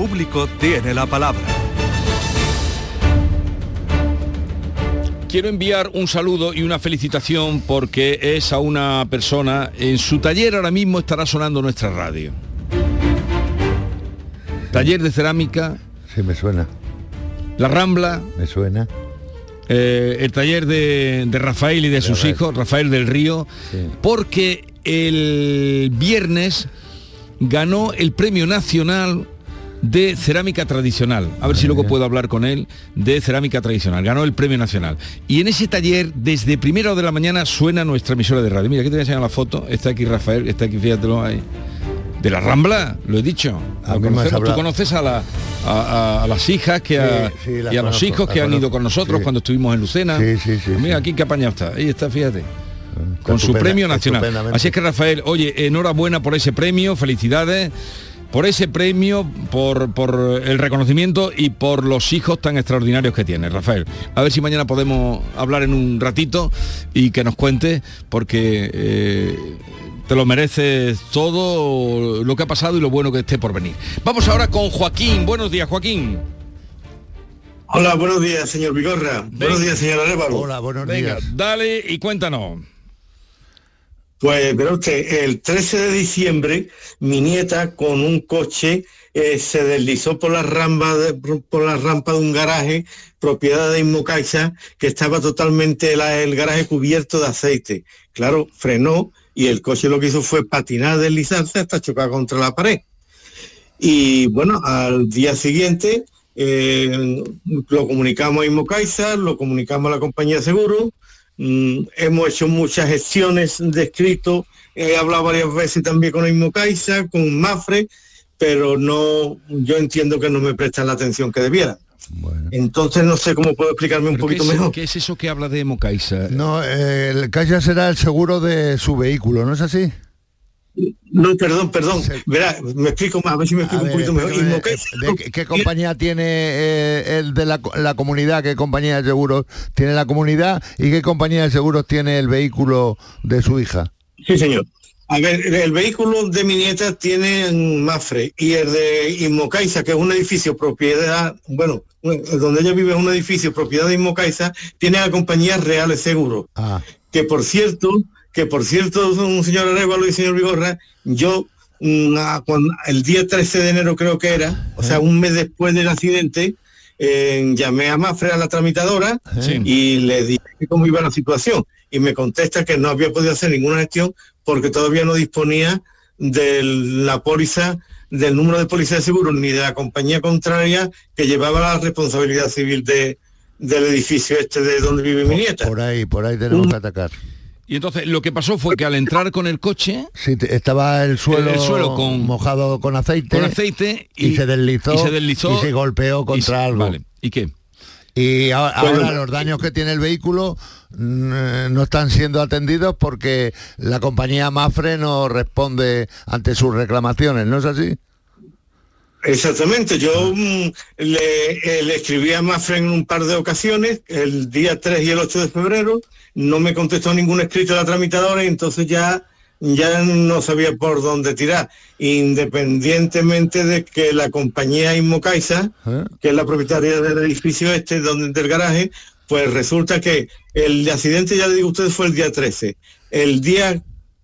Speaker 1: Público tiene la palabra.
Speaker 9: Quiero enviar un saludo y una felicitación porque es a una persona, en su taller ahora mismo estará sonando nuestra radio. Taller de cerámica.
Speaker 15: Sí, me suena.
Speaker 9: La Rambla.
Speaker 15: Me suena.
Speaker 9: eh, el taller de, de Rafael y de sus hijos, Rafael del Río, porque el viernes ganó el Premio Nacional de cerámica tradicional. A ver si luego puedo hablar con él de cerámica tradicional. Ganó el premio nacional. Y en ese taller, desde primera hora de la mañana, suena nuestra emisora de radio. Mira, aquí te voy a enseñar la foto. Está aquí Rafael, está aquí, fíjatelo ahí. De la Rambla, lo he dicho.
Speaker 15: A
Speaker 9: Lo conocemos. Tú conoces a, la- a- a- a las hijas que
Speaker 15: Sí, sí,
Speaker 9: y a los hijos que han ido con nosotros
Speaker 15: Sí.
Speaker 9: cuando estuvimos en Lucena.
Speaker 15: Sí, sí, sí,
Speaker 9: Mira, aquí qué apañado está. Ahí está, fíjate. Con su premio nacional. Así es que Rafael, oye, enhorabuena por ese premio, felicidades por ese premio, por, por el reconocimiento y por los hijos tan extraordinarios que tiene, Rafael. A ver si mañana podemos hablar en un ratito y que nos cuente, porque eh, te lo mereces todo lo que ha pasado y lo bueno que esté por venir. Vamos ahora con Joaquín. Buenos días, Joaquín.
Speaker 25: Hola, buenos días, señor Vigorra. Buenos días, señor Arévalo.
Speaker 15: Hola, buenos
Speaker 9: Venga, dale y cuéntanos.
Speaker 25: Pues verá usted, el 13 de diciembre mi nieta con un coche eh, se deslizó por la rampa de, por la rampa de un garaje propiedad de Inmocaixa que estaba totalmente el garaje cubierto de aceite. Claro, frenó y el coche lo que hizo fue patinar, deslizarse hasta chocar contra la pared. Y bueno, al día siguiente eh, lo comunicamos a Inmocaixa, lo comunicamos a la compañía de seguro, mm, hemos hecho muchas gestiones de escrito, he hablado varias veces también con Inmocaixa, con Mafre, pero no, yo entiendo que no me prestan la atención que debieran. Entonces no sé cómo puedo explicarme un
Speaker 9: ¿Pero
Speaker 25: poquito
Speaker 9: qué, es,
Speaker 25: mejor.
Speaker 9: qué es eso que habla de Mocaixa?
Speaker 15: No, eh, el Caixa será el seguro de su vehículo, ¿no es así?
Speaker 25: No, perdón, perdón. Verá, me explico más, a ver si me explico un poquito mejor.
Speaker 15: ¿de qué, qué compañía tiene eh, el de la, co- la comunidad? ¿Qué compañía de seguros tiene la comunidad? ¿Y qué compañía de seguros tiene el vehículo de su hija?
Speaker 25: Sí, señor. A ver, el- el vehículo de mi nieta tiene Mafre y el de Inmocaiza, que es un edificio propiedad, bueno, donde ella vive es un edificio propiedad de Inmocaiza, tiene la compañía Reales Seguros.
Speaker 15: Ah,
Speaker 25: Que por cierto, que por cierto, un señor Arevalo y señor Vigorra, yo mm, ah, cuando- el día 13 de enero creo que era, o sea, un mes después del accidente, eh, llamé a Mafre a la tramitadora
Speaker 9: Sí.
Speaker 25: y le dije cómo iba la situación y me contesta que no había podido hacer ninguna gestión porque todavía no disponía de la póliza del número de póliza de seguro ni de la compañía contraria que llevaba la responsabilidad civil de, del edificio este de donde vive mi nieta.
Speaker 15: por ahí, por ahí tenemos que atacar.
Speaker 9: Y entonces lo que pasó fue que al entrar con el coche,
Speaker 15: Sí, estaba el suelo,
Speaker 9: El suelo con-
Speaker 15: mojado con aceite,
Speaker 9: con aceite
Speaker 15: y, se deslizó
Speaker 9: y se deslizó
Speaker 15: y se golpeó
Speaker 9: y
Speaker 15: contra
Speaker 9: se-
Speaker 15: algo.
Speaker 9: Vale. ¿Y qué?
Speaker 15: Y ahora,
Speaker 25: Bueno.
Speaker 15: ahora los daños que tiene el vehículo mm, eh, no están siendo atendidos porque la compañía Mafre no responde ante sus reclamaciones, ¿no es así?
Speaker 25: Exactamente, yo mm, le, eh, le escribí a Mafre en un par de ocasiones, el día 3 y el 8 de febrero, no me contestó ningún escrito de la tramitadora y entonces ya, ya no sabía por dónde tirar, independientemente de que la compañía Inmocaixa,
Speaker 15: ¿Eh?
Speaker 25: que es la propietaria del edificio este, donde, del garaje, pues resulta que el accidente, ya le digo a ustedes, fue el día 13. El día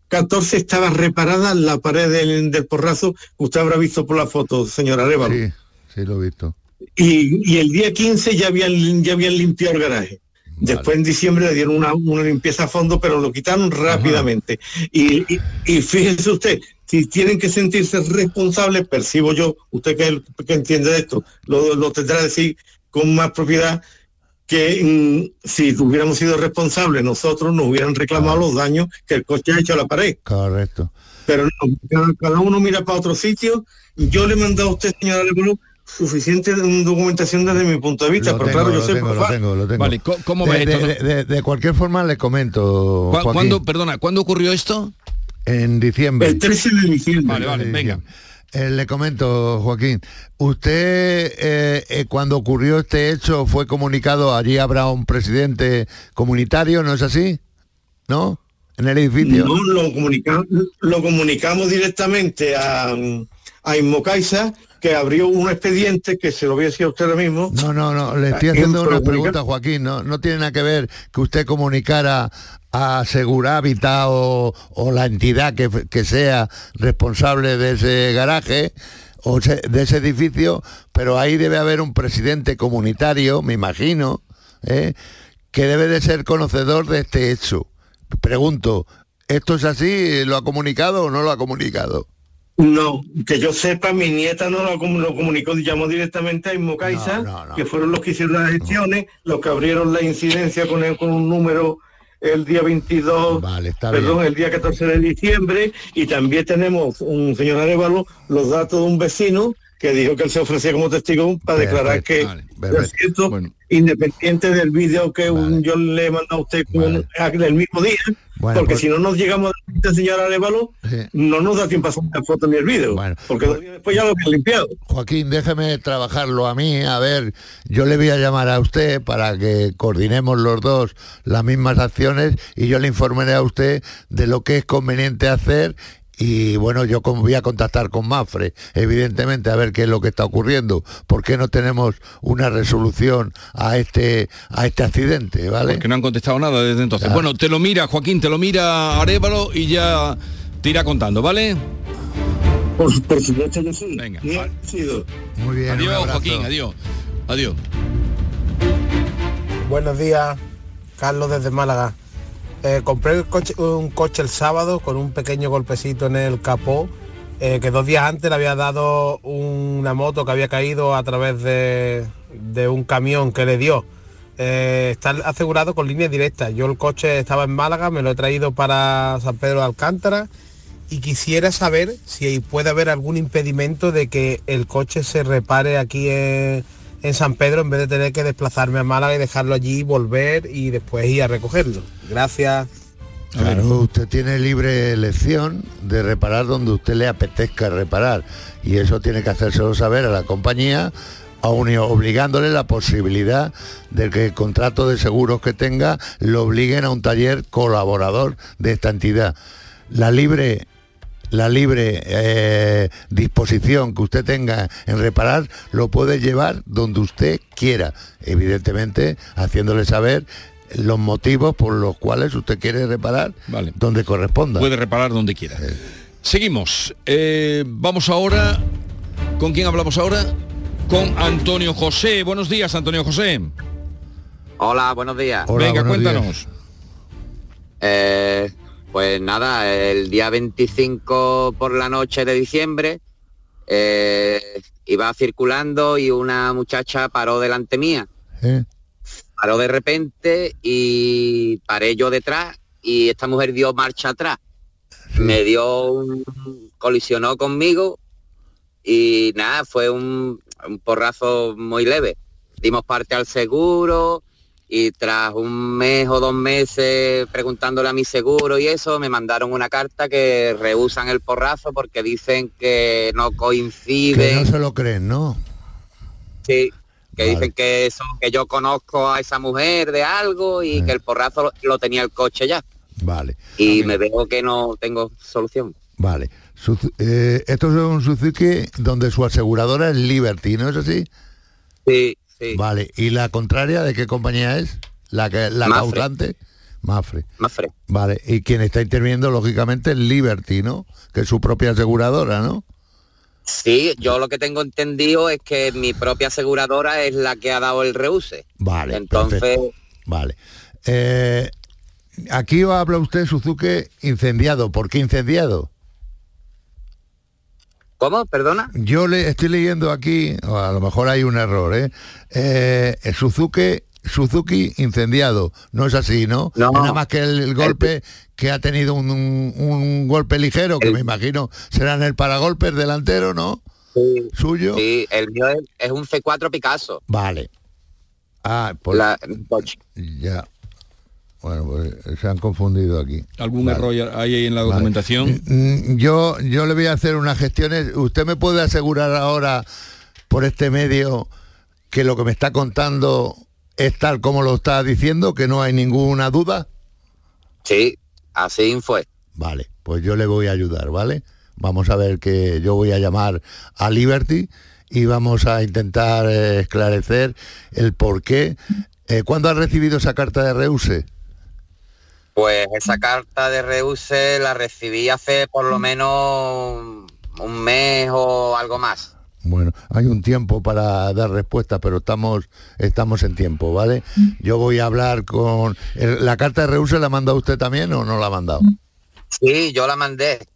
Speaker 25: 14 estaba reparada la pared del, del porrazo que usted habrá visto por la foto, señora Arevalo.
Speaker 15: Sí, sí lo he visto.
Speaker 25: Y, y el día 15 ya habían, ya habían limpiado el garaje. Después en diciembre le dieron una, una limpieza a fondo, pero lo quitaron rápidamente. Y, y, y fíjese usted, si tienen que sentirse responsables, percibo yo, usted que, que entiende de esto, lo, lo tendrá que decir con más propiedad, que mm, si hubiéramos sido responsables nosotros nos hubieran reclamado los daños que el coche ha hecho a la pared.
Speaker 15: Correcto.
Speaker 25: Pero no, cada, cada uno mira para otro sitio. Yo le he mandado a usted, señora Arevalo, suficiente documentación desde mi punto de vista,
Speaker 15: Lo
Speaker 25: pero
Speaker 15: tengo,
Speaker 25: claro, yo
Speaker 15: lo tengo, lo tengo, lo tengo.
Speaker 9: Vale, ¿cómo
Speaker 15: de,
Speaker 9: esto,
Speaker 15: de-
Speaker 9: no?
Speaker 15: de- de cualquier forma le comento,
Speaker 9: ¿Cu-
Speaker 15: Joaquín,
Speaker 9: ¿Cuándo, perdona, ¿cuándo ocurrió esto?
Speaker 15: en diciembre.
Speaker 25: El 13 de diciembre.
Speaker 9: Vale, vale, venga.
Speaker 15: Eh, le comento, Joaquín, usted eh, eh, cuando ocurrió este hecho fue comunicado, allí habrá un presidente comunitario, ¿no es así? ¿No? En el edificio.
Speaker 25: No, lo comunicamos, lo comunicamos directamente a, a que abrió un expediente que se lo voy a decir a usted ahora mismo.
Speaker 15: No, no, no, le estoy
Speaker 25: Ah,
Speaker 15: haciendo
Speaker 25: en-
Speaker 15: una pregunta, Joaquín, no, no tiene nada que ver que usted comunicara a Segurávita o, o la entidad que, que sea responsable de ese garaje o de ese edificio, pero ahí debe haber un presidente comunitario, me imagino, ¿eh? que debe de ser conocedor de este hecho. Pregunto, ¿esto es así? ¿Lo ha comunicado o no lo ha comunicado?
Speaker 25: No, que yo sepa, mi nieta no lo, comu- lo comunicó, llamó directamente a Inmocaixa, que fueron los que hicieron las gestiones, los que abrieron la incidencia con, el- con un número el día 22, perdón, el día 14 de diciembre, y también tenemos un señor Arevalo, los datos de un vecino que dijo que él se ofrecía como testigo para declarar que es cierto, independiente del vídeo que un- yo le he mandado a usted con- el mismo día,
Speaker 15: Bueno,
Speaker 25: porque
Speaker 15: pues-
Speaker 25: si no nos llegamos a señor Arevalo, no nos da tiempo a hacer la foto ni el vídeo, porque después ya lo habían limpiado.
Speaker 15: Joaquín, déjeme trabajarlo a mí. A ver, yo le voy a llamar a usted para que coordinemos los dos las mismas acciones y yo le informaré a usted de lo que es conveniente hacer. Y bueno, yo voy a contactar con Mafre, evidentemente, a ver qué es lo que está ocurriendo. ¿Por qué no tenemos una resolución a este, a este accidente? ¿vale?
Speaker 9: Porque no han contestado nada desde entonces.
Speaker 15: Ya.
Speaker 9: Bueno, te lo mira, Joaquín, te lo mira Arevalo y ya te irá contando, ¿vale?
Speaker 25: Por, supuesto que sí.
Speaker 9: Venga.
Speaker 15: Muy bien.
Speaker 9: Adiós. Joaquín, adiós. Adiós.
Speaker 26: Buenos días, Carlos desde Málaga. Eh, compré un coche el sábado con un pequeño golpecito en el capó, eh, que dos días antes le había dado una moto que había caído a través de, de un camión que le dio. Eh, está asegurado con línea directa. Yo el coche estaba en Málaga, me lo he traído para San Pedro de Alcántara y quisiera saber si puede haber algún impedimento de que el coche se repare aquí en, en San Pedro en vez de tener que desplazarme a Málaga y dejarlo allí, volver y después ir a recogerlo. Gracias.
Speaker 15: Claro, usted tiene libre elección de reparar donde usted le apetezca reparar y eso tiene que hacérselo saber a la compañía aun obligándole la posibilidad de que el contrato de seguros que tenga lo obliguen a un taller colaborador de esta entidad. La libre la libre eh, disposición que usted tenga en reparar lo puede llevar donde usted quiera, evidentemente haciéndole saber los motivos por los cuales usted quiere reparar
Speaker 9: Vale.
Speaker 15: donde corresponda.
Speaker 9: Puede reparar donde quiera. Seguimos. Eh, vamos ahora. ¿Con quién hablamos ahora? Con Antonio José. Buenos días, Antonio José.
Speaker 27: Hola, buenos días.
Speaker 9: Venga, cuéntanos.
Speaker 27: Eh, pues nada, el día 25 por la noche de diciembre eh, iba circulando y una muchacha paró delante mía.
Speaker 15: ¿Eh?
Speaker 27: Paró de repente y paré yo detrás y esta mujer dio marcha atrás. Me dio un... colisionó conmigo y nada, fue un, un porrazo muy leve. Dimos parte al seguro y tras un mes o dos meses preguntándole a mi seguro y eso, me mandaron una carta que rehusan el porrazo porque dicen que no
Speaker 15: Que
Speaker 27: coincide.
Speaker 15: no se lo creen, ¿no?
Speaker 27: Sí, que
Speaker 15: Vale.
Speaker 27: dicen que eso, que yo conozco a esa mujer de algo y que el porrazo lo, lo tenía el coche ya.
Speaker 15: Vale,
Speaker 27: Y me veo que no tengo solución.
Speaker 15: vale. Eh, esto es un Suzuki donde su aseguradora es Liberty, ¿no es así?
Speaker 27: Sí, sí.
Speaker 15: Vale, ¿y la contraria de qué compañía es? La que la
Speaker 27: Mafre.
Speaker 15: causante. Mafre.
Speaker 27: Mafre.
Speaker 15: Vale, y quien está interviniendo lógicamente es Liberty, ¿no? Que es su propia aseguradora, ¿no?
Speaker 27: Sí, yo lo que tengo entendido es que mi propia aseguradora es la que ha dado el reuse.
Speaker 15: Vale.
Speaker 27: Entonces,
Speaker 15: perfecto. Vale. Eh, aquí habla usted Suzuki incendiado. ¿Por qué incendiado?
Speaker 27: ¿Cómo? Perdona.
Speaker 15: Yo le estoy leyendo aquí, o a lo mejor hay un error, ¿eh? Eh, Suzuki, Suzuki incendiado. No es así, ¿no? Nada más que el, el golpe que ha tenido un, un- un golpe ligero, que me imagino será en el paragolpes delantero, ¿no? Suyo.
Speaker 27: Sí, el mío es, es un C4 Picasso.
Speaker 15: Vale. Ah, pues
Speaker 27: La-
Speaker 15: ya. Bueno, pues se han confundido aquí.
Speaker 9: ¿Algún
Speaker 15: Vale.
Speaker 9: error hay ahí en la documentación?
Speaker 15: Mm, Yo, yo le voy a hacer unas gestiones. ¿Usted me puede asegurar ahora por este medio que lo que me está contando es tal como lo está diciendo, que no hay ninguna duda?
Speaker 27: Sí, así fue.
Speaker 15: Vale, pues yo le voy a ayudar, ¿vale? Vamos a ver que yo voy a llamar a Liberty y vamos a intentar eh, esclarecer el por qué. Eh, ¿Cuándo ha recibido esa carta de reuse?
Speaker 27: Pues esa carta de reuse la recibí hace por lo menos un mes o algo más.
Speaker 15: Bueno, hay un tiempo para dar respuesta, pero estamos estamos en tiempo, ¿vale? Yo voy a hablar con... ¿La carta de Reuse la ha mandado usted también o no la ha mandado?
Speaker 27: Sí, yo la mandé.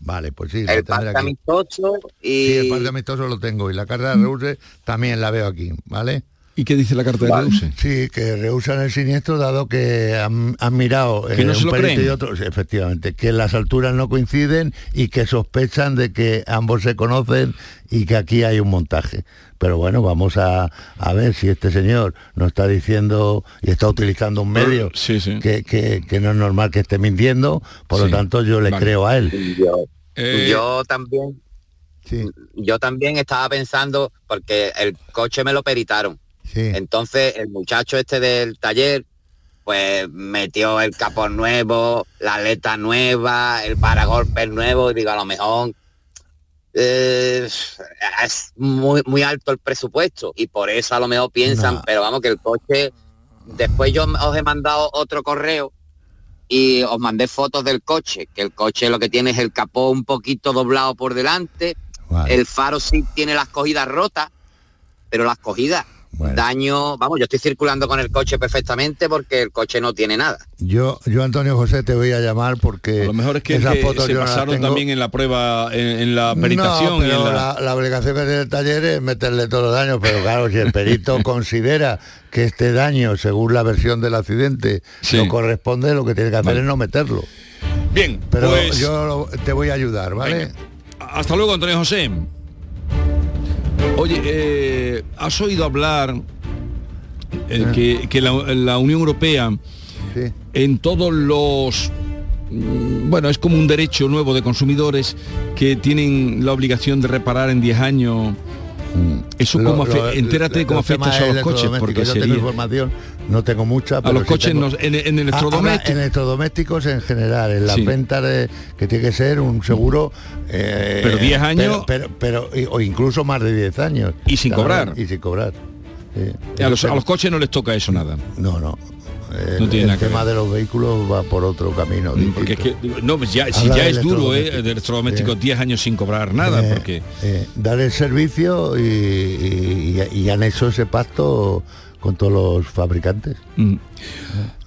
Speaker 15: Vale, pues sí.
Speaker 27: El parte amistoso y...
Speaker 15: Sí, el parte amistoso lo tengo y la carta de Reuse también la veo aquí, ¿vale?
Speaker 9: ¿Y qué dice la carta de Reuse?
Speaker 15: Sí, que rehusan el siniestro dado que han, han mirado
Speaker 9: Que no
Speaker 15: eh,
Speaker 9: se
Speaker 15: un
Speaker 9: lo
Speaker 15: perito
Speaker 9: creen.
Speaker 15: y otro, sí, efectivamente, que las alturas no coinciden y que sospechan de que ambos se conocen y que aquí hay un montaje. Pero bueno, vamos a, a ver si este señor nos está diciendo y está utilizando un medio Que, que- que no es normal que esté mintiendo, por lo tanto yo le
Speaker 27: Vale.
Speaker 15: creo a él.
Speaker 27: Yo,
Speaker 15: Eh,
Speaker 27: yo también yo también estaba pensando porque el coche me lo peritaron entonces el muchacho este del taller pues metió el capó nuevo la aleta nueva el paragolpes nuevo y digo a lo mejor eh, es muy muy alto el presupuesto y por eso a lo mejor piensan
Speaker 15: No.
Speaker 27: pero vamos que el coche después yo os he mandado otro correo y os mandé fotos del coche, que el coche lo que tiene es el capó un poquito doblado por delante, el faro sí tiene las cogidas rotas, pero las cogidas, daño, vamos, yo estoy circulando con el coche perfectamente porque el coche no tiene nada.
Speaker 15: Yo, yo Antonio José te voy a llamar porque
Speaker 9: A lo mejor es que,
Speaker 15: esas
Speaker 9: que
Speaker 15: fotos
Speaker 9: se
Speaker 15: yo no tengo.
Speaker 9: también en la prueba, en, en la peritación
Speaker 15: No,
Speaker 9: y en la...
Speaker 15: la... la obligación que tiene el taller es meterle todos los daños, pero claro, si el perito considera que este daño, según la versión del accidente, no corresponde, lo que tiene que hacer
Speaker 9: Vale.
Speaker 15: es no meterlo.
Speaker 9: Bien,
Speaker 15: Pero
Speaker 9: pues-
Speaker 15: yo te voy a ayudar, ¿vale?
Speaker 9: Hasta luego, Antonio José. Oye, eh, ¿has oído hablar eh, que, que la, la Unión Europea en todos los... mm, Bueno, es como un derecho nuevo de consumidores que tienen la obligación de reparar en 10 años. Eso
Speaker 15: Lo-
Speaker 9: cómo afe-
Speaker 15: lo-
Speaker 9: entérate cómo
Speaker 15: los
Speaker 9: afecta eso a los coches, porque
Speaker 15: yo tengo información, no tengo mucha,
Speaker 9: A
Speaker 15: pero
Speaker 9: los
Speaker 15: sí
Speaker 9: coches,
Speaker 15: tengo-
Speaker 9: no- en, en
Speaker 15: Ah,
Speaker 9: electrodomésticos.
Speaker 15: en electrodomésticos en general, en las
Speaker 9: Sí.
Speaker 15: ventas de, que tiene que ser un seguro... eh,
Speaker 9: Pero 10 años-
Speaker 15: Pero, pero, o incluso más de 10 años.
Speaker 9: Y sin cobrar.
Speaker 15: Y sin cobrar. sí.
Speaker 9: A los, a los coches no les toca eso nada.
Speaker 15: No, no. El,
Speaker 9: No tiene
Speaker 15: el
Speaker 9: nada que
Speaker 15: tema de los vehículos va por otro camino.
Speaker 9: Porque es que, no, pues ya, si ya es duro, ¿eh?
Speaker 15: electrodomésticos.
Speaker 9: De electrodomésticos 10 años sin cobrar nada,
Speaker 15: Eh,
Speaker 9: porque...
Speaker 15: eh, dar el servicio y, y- y han hecho ese pacto con todos los fabricantes.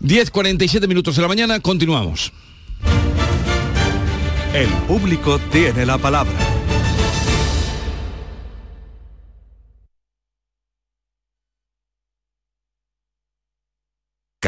Speaker 9: 10.47 minutos de la mañana, continuamos.
Speaker 1: El público tiene la palabra.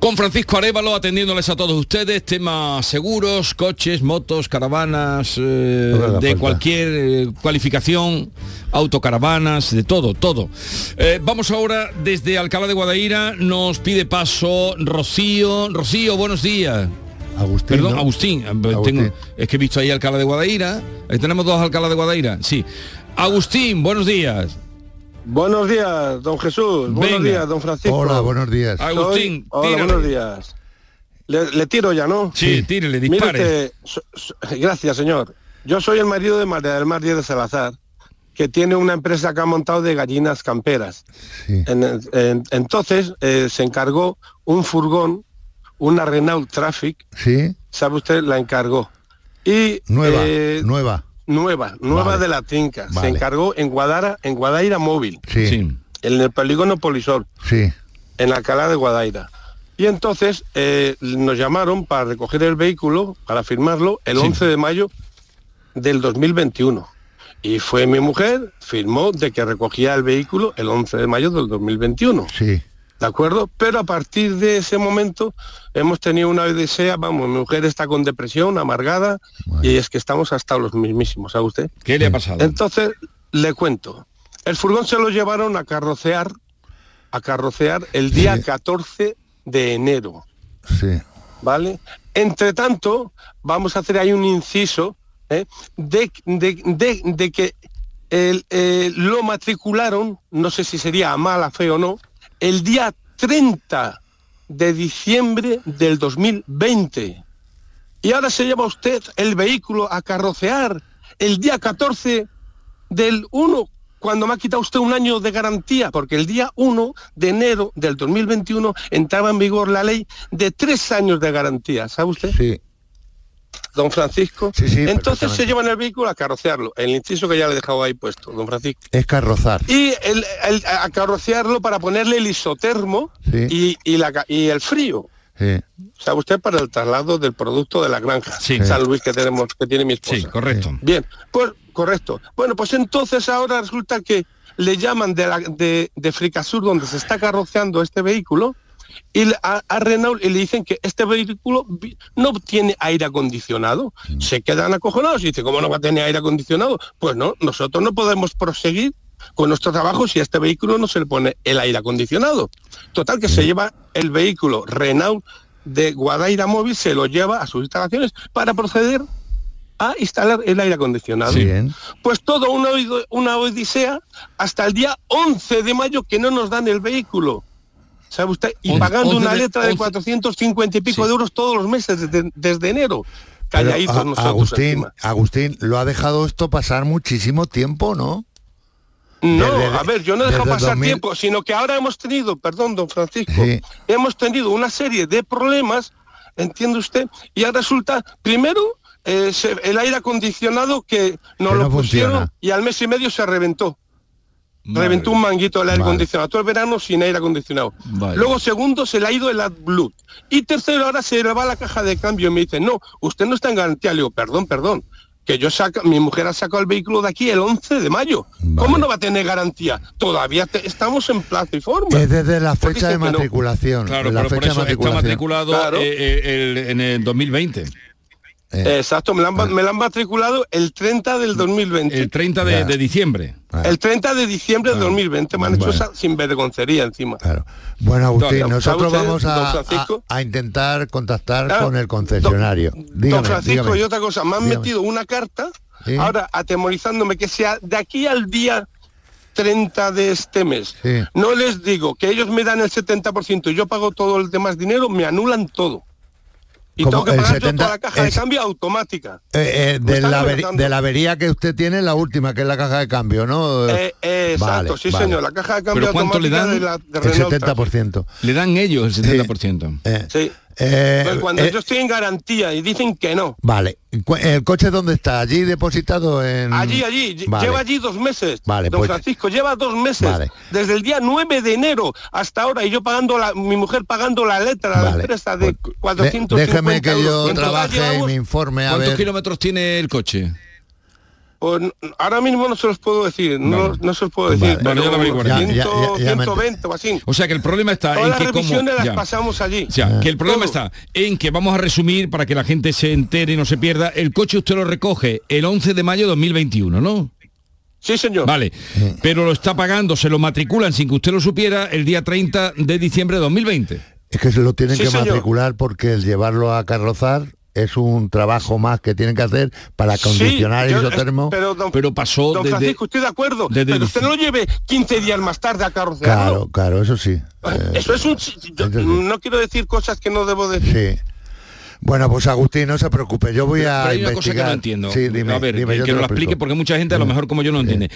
Speaker 9: Con Francisco Arevalo atendiéndoles a todos ustedes, temas seguros, coches, motos, caravanas, eh, de cualquier eh, cualificación, autocaravanas, de todo, todo. Eh, vamos ahora desde Alcalá de Guadaira, nos pide paso Rocío. Rocío, buenos días.
Speaker 15: Agustín.
Speaker 9: Perdón,
Speaker 15: ¿no?
Speaker 9: Agustín.
Speaker 15: Agustín.
Speaker 9: Tengo- es que he visto ahí Alcalá de Guadaira. Ahí tenemos dos Alcalá de Guadaira. Sí. Agustín, buenos días.
Speaker 28: Buenos días, don Jesús. Buenos días, don Francisco.
Speaker 15: Hola, buenos días.
Speaker 28: Soy-
Speaker 9: Agustín,
Speaker 28: Hola, buenos días. Le, le tiro ya, ¿no?
Speaker 9: Sí, tírele, dispare.
Speaker 28: so- so- gracias, señor. Yo soy el marido de María del Mar Díez de Salazar, que tiene una empresa que ha montado de gallinas camperas. En- en- entonces eh, se encargó un furgón, una Renault Traffic,
Speaker 15: Sí,
Speaker 28: sabe usted, la encargó. Y
Speaker 15: nueva,
Speaker 28: eh,
Speaker 15: nueva.
Speaker 28: Nueva, nueva
Speaker 15: Vale.
Speaker 28: de la trinca.
Speaker 15: Vale.
Speaker 28: Se encargó en Guadara, en Guadaira Móvil,
Speaker 15: Sí,
Speaker 28: en el polígono Polisol
Speaker 15: sí.
Speaker 28: en Alcalá de Guadaira. Y entonces eh, nos llamaron para recoger el vehículo, para firmarlo, el
Speaker 9: Sí.
Speaker 28: 11 de mayo del 2021. Y fue mi mujer, firmó de que recogía el vehículo el 11 de mayo del 2021.
Speaker 15: Sí.
Speaker 28: ¿De acuerdo? Pero a partir de ese momento hemos tenido una odisea, vamos, mi mujer está con depresión, amargada, y es que estamos hasta los mismísimos, ¿sabe usted?
Speaker 9: ¿Qué le ha pasado?
Speaker 28: Entonces, le cuento. El furgón se lo llevaron a carrocear, a carrocear el día 14 de enero,
Speaker 15: Sí.
Speaker 28: ¿vale? Entre tanto, vamos a hacer ahí un inciso ¿eh? de, de- de- de que el, eh, lo matricularon, no sé si sería a mala fe o no, el día 30 de diciembre del 2020. Y ahora se lleva usted el vehículo a carrocear el día 14 del 1, cuando me ha quitado usted un año de garantía, porque el día 1 de enero del 2021 entraba en vigor la ley de tres años de garantía, ¿sabe usted?
Speaker 15: Sí.
Speaker 28: Don Francisco.
Speaker 15: Sí, sí,
Speaker 28: Entonces se llevan el vehículo a carrocearlo, el inciso que ya le he dejado ahí puesto, don Francisco.
Speaker 15: Es carrozar.
Speaker 28: Y el, el- a carrocearlo para ponerle el isotermo
Speaker 15: Sí.
Speaker 28: y, y la ca- y el frío.
Speaker 15: Sí.
Speaker 28: ¿Sabe usted para el traslado del producto de la granja
Speaker 9: Sí.
Speaker 28: San Luis que tenemos, que tiene mi esposa?
Speaker 9: Sí, correcto.
Speaker 28: Bien, pues correcto. Bueno, pues entonces ahora resulta que le llaman de, la, de, de Fricasur, donde se está carroceando este vehículo, y a, a Renault y le dicen que este vehículo no tiene aire acondicionado. Se quedan acojonados y dicen, ¿cómo no va a tener aire acondicionado? Pues no, nosotros no podemos proseguir con nuestro trabajo si a este vehículo no se le pone el aire acondicionado. Total que se lleva el vehículo Renault de Guadaira Móvil, se lo lleva a sus instalaciones para proceder a instalar el aire acondicionado.
Speaker 15: Sí. Bien.
Speaker 28: Pues todo una, una odisea hasta el día 11 de mayo que no nos dan el vehículo. ¿Sabe usted? Y pagando
Speaker 9: 11
Speaker 28: una letra de
Speaker 9: 11
Speaker 28: 450 y pico de euros todos los meses desde, desde enero. Calladitos
Speaker 15: a-
Speaker 28: nosotros
Speaker 15: Agustín. Agustín, lo ha dejado esto pasar muchísimo tiempo, ¿no?
Speaker 28: No,
Speaker 15: Desde-
Speaker 28: a ver, yo no he dejado pasar
Speaker 15: 2000.
Speaker 28: tiempo, sino que ahora hemos tenido, perdón, don Francisco,
Speaker 15: Sí.
Speaker 28: hemos tenido una serie de problemas, entiende usted, y ahora resulta, primero, eh, el aire acondicionado que nos
Speaker 15: Que
Speaker 28: lo
Speaker 15: no
Speaker 28: pusieron
Speaker 15: funciona.
Speaker 28: y al mes y medio se reventó.
Speaker 9: Madre
Speaker 28: Reventó un manguito el aire acondicionado, todo el verano sin aire acondicionado.
Speaker 9: Vale.
Speaker 28: Luego, segundo, se le ha ido el AdBlue. Y tercero, ahora se le va la caja de cambio y me dice, no, usted no está en garantía. Le digo, perdón, perdón, que yo saca, mi mujer ha sacado el vehículo de aquí el 11 de mayo. ¿Cómo no va a tener garantía? Todavía te- estamos en plazo y forma.
Speaker 15: Es desde la fecha de
Speaker 28: que no.
Speaker 15: matriculación.
Speaker 9: Claro,
Speaker 15: la
Speaker 9: pero por
Speaker 15: fecha
Speaker 9: eso
Speaker 15: de
Speaker 9: está
Speaker 15: matriculación.
Speaker 9: matriculado
Speaker 28: Claro.
Speaker 9: eh, eh, el- en el 2020.
Speaker 15: Eh,
Speaker 28: Exacto, me la, han, me la han matriculado el 30 del 2020.
Speaker 9: El 30 de, de diciembre.
Speaker 28: El 30 de diciembre del 2020 me han hecho
Speaker 15: Bueno.
Speaker 28: esa sinvergoncería encima.
Speaker 15: Claro. Bueno, Agustín,
Speaker 28: ¿Sabe
Speaker 15: nosotros
Speaker 28: usted,
Speaker 15: vamos
Speaker 28: don
Speaker 15: a, a- a intentar contactar
Speaker 28: Claro.
Speaker 15: con el concesionario. Dígame,
Speaker 28: Don Francisco,
Speaker 15: dígame.
Speaker 28: y otra cosa, me han
Speaker 15: Dígame.
Speaker 28: metido una carta,
Speaker 15: Sí.
Speaker 28: ahora atemorizándome que sea de aquí al día 30 de este mes.
Speaker 15: Sí.
Speaker 28: No les digo que ellos me dan el 70% y yo pago todo el demás dinero, me anulan todo. Y tengo que
Speaker 15: El
Speaker 28: pagar yo
Speaker 15: 70
Speaker 28: toda la caja de
Speaker 15: es-
Speaker 28: cambio automática.
Speaker 15: Eh, eh,
Speaker 28: Me
Speaker 15: de, la de la avería que usted tiene, la última, que es la caja de cambio, ¿no?
Speaker 28: Eh, eh, exacto,
Speaker 15: Vale,
Speaker 28: sí
Speaker 15: vale.
Speaker 28: señor, la caja de cambio
Speaker 9: ¿Pero cuánto le
Speaker 28: automática
Speaker 9: dan?
Speaker 28: de la de
Speaker 15: El
Speaker 28: Renault.
Speaker 15: 70%.
Speaker 9: Le dan ellos el 70%.
Speaker 15: Eh,
Speaker 28: Sí.
Speaker 15: Eh,
Speaker 28: Pues cuando
Speaker 15: eh,
Speaker 28: yo estoy en garantía y dicen que no.
Speaker 15: Vale. ¿El coche dónde está? ¿Allí depositado en...?
Speaker 28: Allí, allí,
Speaker 15: Vale.
Speaker 28: lleva allí dos meses.
Speaker 15: Vale,
Speaker 28: Don
Speaker 15: pues-
Speaker 28: Francisco, lleva dos meses.
Speaker 15: Vale.
Speaker 28: Desde el día 9 de enero hasta ahora, y yo pagando la, mi mujer pagando la letra a la
Speaker 15: Vale. Pues,
Speaker 28: empresa de
Speaker 15: De-
Speaker 28: 450
Speaker 15: déjeme que yo
Speaker 28: euros.
Speaker 15: Trabaje y me informe a
Speaker 9: ¿Cuántos
Speaker 15: ver...
Speaker 9: kilómetros tiene el coche?
Speaker 28: Pues ahora mismo no se los puedo decir, no, no se los puedo decir.
Speaker 9: Vale, bueno, ya lo
Speaker 28: pero
Speaker 9: averiguaré. Ya, ya,
Speaker 28: 100,
Speaker 9: ya, ya me
Speaker 28: 120 o así.
Speaker 9: O sea que el problema está
Speaker 28: Todas
Speaker 9: en
Speaker 28: las
Speaker 9: que como
Speaker 28: revisiones las
Speaker 9: ya.
Speaker 28: pasamos allí.
Speaker 9: O sea, que el problema está en que vamos a resumir para que la gente se entere y no se pierda. El coche usted lo recoge el 11 de mayo de 2021, ¿no?
Speaker 28: Sí, señor.
Speaker 9: Vale, pero lo está pagando, se lo matriculan sin que usted lo supiera el día 30 de diciembre de 2020.
Speaker 15: Es que se lo tienen
Speaker 9: Sí,
Speaker 15: que
Speaker 9: señor.
Speaker 15: matricular porque el llevarlo a carrozar es un trabajo más que tienen que hacer para acondicionar
Speaker 28: Sí,
Speaker 15: el isotermo.
Speaker 28: pero, don,
Speaker 9: Pero pasó
Speaker 28: don
Speaker 15: desde-
Speaker 28: Francisco, estoy de acuerdo,
Speaker 15: desde
Speaker 28: pero usted no lo lleve 15 días más tarde a carrocearlo.
Speaker 15: Claro, claro, eso sí.
Speaker 28: Eso es un... yo no quiero decir cosas que no debo decir.
Speaker 15: Sí. Bueno, pues Agustín, no se preocupe, yo voy a
Speaker 9: Pero hay una cosa que
Speaker 15: investigar.
Speaker 9: no entiendo.
Speaker 15: Sí, dime,
Speaker 9: a ver,
Speaker 15: dime,
Speaker 9: que,
Speaker 15: yo
Speaker 9: lo
Speaker 15: lo
Speaker 9: explique porque mucha gente a lo mejor como yo no entiende.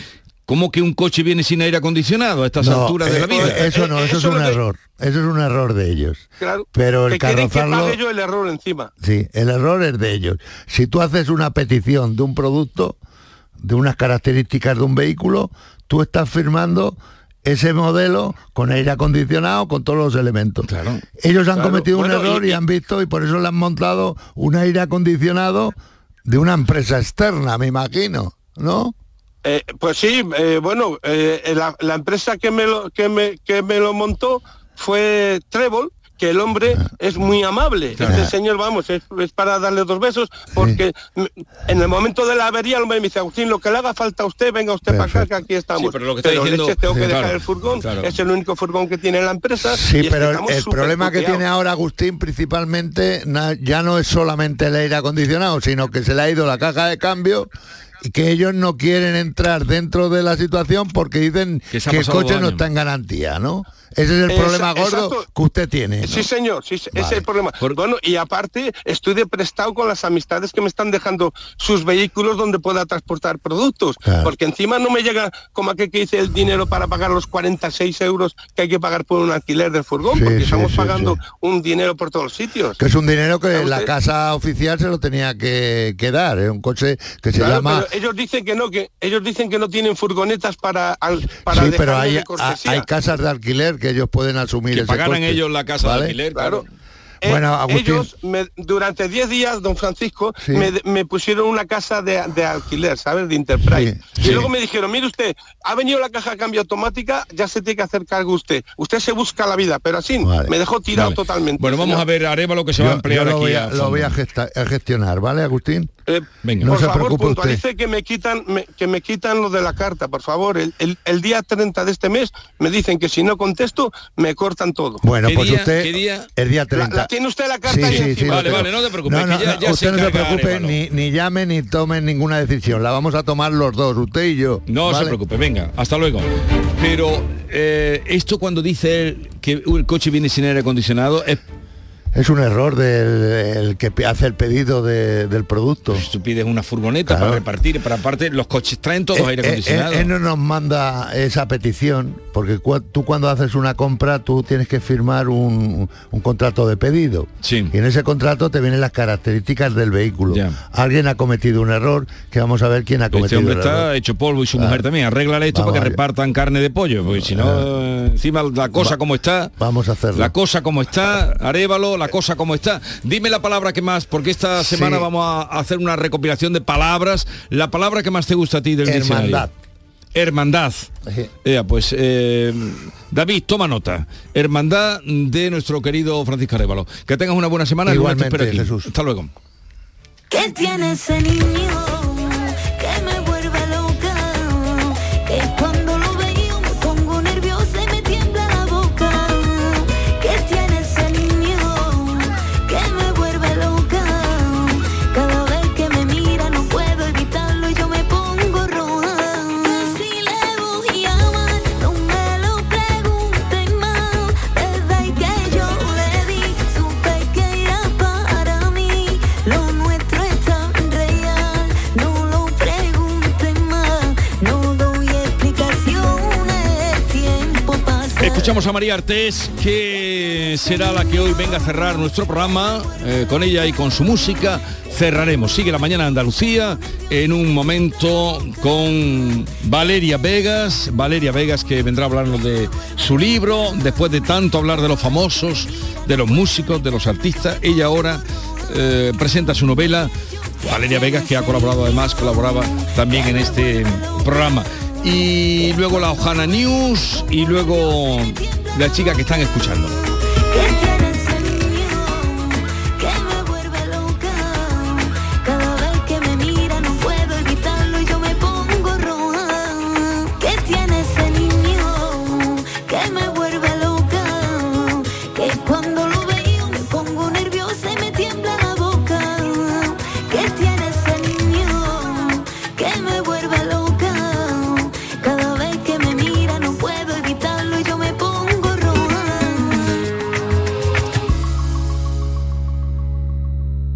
Speaker 9: ¿Cómo que un coche viene sin aire acondicionado a estas
Speaker 15: No,
Speaker 9: alturas de la
Speaker 15: eh,
Speaker 9: vida?
Speaker 15: Eso no, eso, es un error. Eso es un error de ellos.
Speaker 28: Claro.
Speaker 15: Pero el
Speaker 28: que que
Speaker 15: carrozarlo-
Speaker 28: yo el error encima.
Speaker 15: Sí, el error es de ellos. Si tú haces una petición de un producto, de unas características de un vehículo, tú estás firmando ese modelo con aire acondicionado, con todos los elementos. Ellos han
Speaker 28: Claro,
Speaker 15: cometido
Speaker 28: bueno,
Speaker 15: un error
Speaker 28: y-
Speaker 15: y, han visto y por eso le han montado un aire acondicionado de una empresa externa, me imagino, ¿no?
Speaker 28: Eh, pues sí, eh, bueno, eh, la, la empresa que me, lo, que, me, que me lo montó fue Trébol, que el hombre es muy amable. Este señor, vamos, es, es para darle dos besos, porque m- en el momento de la avería el hombre me dice, Agustín, lo que le haga falta a usted, venga usted para acá, que aquí estamos.
Speaker 9: Sí, pero lo que está diciendo-
Speaker 28: leche, tengo que
Speaker 9: Sí,
Speaker 28: dejar
Speaker 9: claro,
Speaker 28: el furgón,
Speaker 9: claro.
Speaker 28: es el único furgón que tiene la empresa.
Speaker 15: Sí,
Speaker 28: y
Speaker 15: pero el, problema que tiene ahora Agustín principalmente na- ya no es solamente el aire acondicionado, sino que se le ha ido la caja de cambio que ellos no quieren entrar dentro de la situación porque dicen
Speaker 9: Que
Speaker 15: que, el coche no está en garantía, ¿no? Ese es el problema gordo
Speaker 28: exacto.
Speaker 15: que usted tiene. ¿no?
Speaker 28: Sí, señor, sí, ese es el problema. Bueno, y aparte estoy de prestado con las amistades que me están dejando sus vehículos donde pueda transportar productos,
Speaker 15: Claro.
Speaker 28: porque encima no me llega como aquel que dice el dinero para pagar los 46 euros que hay que pagar por un alquiler del furgón,
Speaker 15: Sí,
Speaker 28: porque
Speaker 15: sí,
Speaker 28: estamos
Speaker 15: sí,
Speaker 28: pagando
Speaker 15: sí.
Speaker 28: un dinero por todos los sitios.
Speaker 15: Que es un dinero que
Speaker 28: ¿Sabe
Speaker 15: la casa oficial se lo tenía que, que dar, es un coche que se
Speaker 28: Claro,
Speaker 15: llama...
Speaker 28: ellos dicen que no, que ellos dicen que no tienen furgonetas para, al- para
Speaker 15: Sí, pero hay,
Speaker 28: de
Speaker 15: hay casas de alquiler que ellos pueden asumir
Speaker 9: Que
Speaker 15: ese
Speaker 9: pagaran
Speaker 15: coste,
Speaker 9: ellos la casa de
Speaker 15: ¿vale?
Speaker 9: alquiler,
Speaker 28: Claro. Eh,
Speaker 15: Bueno, Agustín.
Speaker 28: ellos me- durante 10 días, don Francisco,
Speaker 15: Sí.
Speaker 28: me, me pusieron una casa de, de alquiler, ¿sabes? De Enterprise.
Speaker 15: Sí,
Speaker 28: y
Speaker 15: sí.
Speaker 28: luego me dijeron, mire usted, ha venido la caja de cambio automática, ya se tiene que hacer cargo usted. Usted se busca la vida, pero así me dejó tirado
Speaker 9: Vale.
Speaker 28: totalmente.
Speaker 9: Bueno, vamos
Speaker 28: señor.
Speaker 9: a ver Arevalo que se va a emplear
Speaker 15: yo lo
Speaker 9: aquí.
Speaker 15: voy a,
Speaker 9: a
Speaker 15: lo voy a, gesta- a gestionar, ¿vale, Agustín?
Speaker 28: Eh,
Speaker 9: Venga.
Speaker 15: No
Speaker 28: por
Speaker 15: se
Speaker 28: favor,
Speaker 15: preocupe usted.
Speaker 28: puntualice que me quitan me- que me quitan lo de la carta, por favor. El, el- el día 30 de este mes me dicen que si no contesto, me cortan todo.
Speaker 15: Bueno,
Speaker 9: ¿Qué
Speaker 15: pues
Speaker 9: día-
Speaker 15: usted,
Speaker 9: día?
Speaker 15: el día
Speaker 28: La-
Speaker 15: 30.
Speaker 28: la tiene usted la carta
Speaker 15: Sí,
Speaker 28: ahí
Speaker 15: sí,
Speaker 28: encima.
Speaker 15: sí,
Speaker 9: Vale, vale, no te preocupes,
Speaker 15: No,
Speaker 9: que
Speaker 15: no,
Speaker 9: ya-
Speaker 15: no,
Speaker 9: ya se
Speaker 15: no se preocupe ni, ni llame ni tome ninguna decisión. La vamos a tomar los dos, usted y yo.
Speaker 9: No se preocupe, venga, hasta luego. Pero eh, esto cuando dice él que el coche viene sin aire acondicionado es
Speaker 15: Es un error del el que hace el pedido de- del producto.
Speaker 9: tú pides una furgoneta
Speaker 15: Claro.
Speaker 9: para repartir, pero aparte los coches traen todos
Speaker 15: Eh,
Speaker 9: aire
Speaker 15: eh,
Speaker 9: acondicionado.
Speaker 15: Él, él no nos manda esa petición porque cua- tú cuando haces una compra tú tienes que firmar un, un contrato de pedido.
Speaker 9: Sí.
Speaker 15: Y en ese contrato te vienen las características del vehículo.
Speaker 9: Ya.
Speaker 15: Alguien ha cometido un error que vamos a ver quién ha
Speaker 9: Este
Speaker 15: cometido
Speaker 9: hombre
Speaker 15: el
Speaker 9: está
Speaker 15: error.
Speaker 9: hecho polvo y su mujer también. Arréglale esto
Speaker 15: Vamos
Speaker 9: para que repartan carne de pollo, porque si no, eh, encima la cosa
Speaker 15: Va-
Speaker 9: como está,
Speaker 15: Vamos a hacerlo.
Speaker 9: la cosa como está, Arévalo, la cosa como está. Dime la palabra que más, porque esta
Speaker 15: Sí.
Speaker 9: semana vamos a hacer una recopilación de palabras. La palabra que más te gusta a ti del diccionario.
Speaker 15: Hermandad.
Speaker 9: Hermandad. Ea, pues eh, David, toma nota. Hermandad de nuestro querido Francisco Arévalo. Que tengas una buena semana.
Speaker 15: Igualmente. Jesús.
Speaker 9: Hasta luego.
Speaker 29: ¿Qué tiene ese niño
Speaker 9: escuchamos a María Artés, que será la que hoy venga a cerrar nuestro programa. Eh, con ella y con su música cerraremos. Sigue la mañana Andalucía en un momento con Valeria Vegas. Valeria Vegas que vendrá a hablarnos de su libro. Después de tanto hablar de los famosos, de los músicos, de los artistas, ella ahora eh, presenta su novela.
Speaker 29: Valeria Vegas que ha colaborado además, colaboraba también en este programa y luego la Ojana News y luego la chica que están escuchando.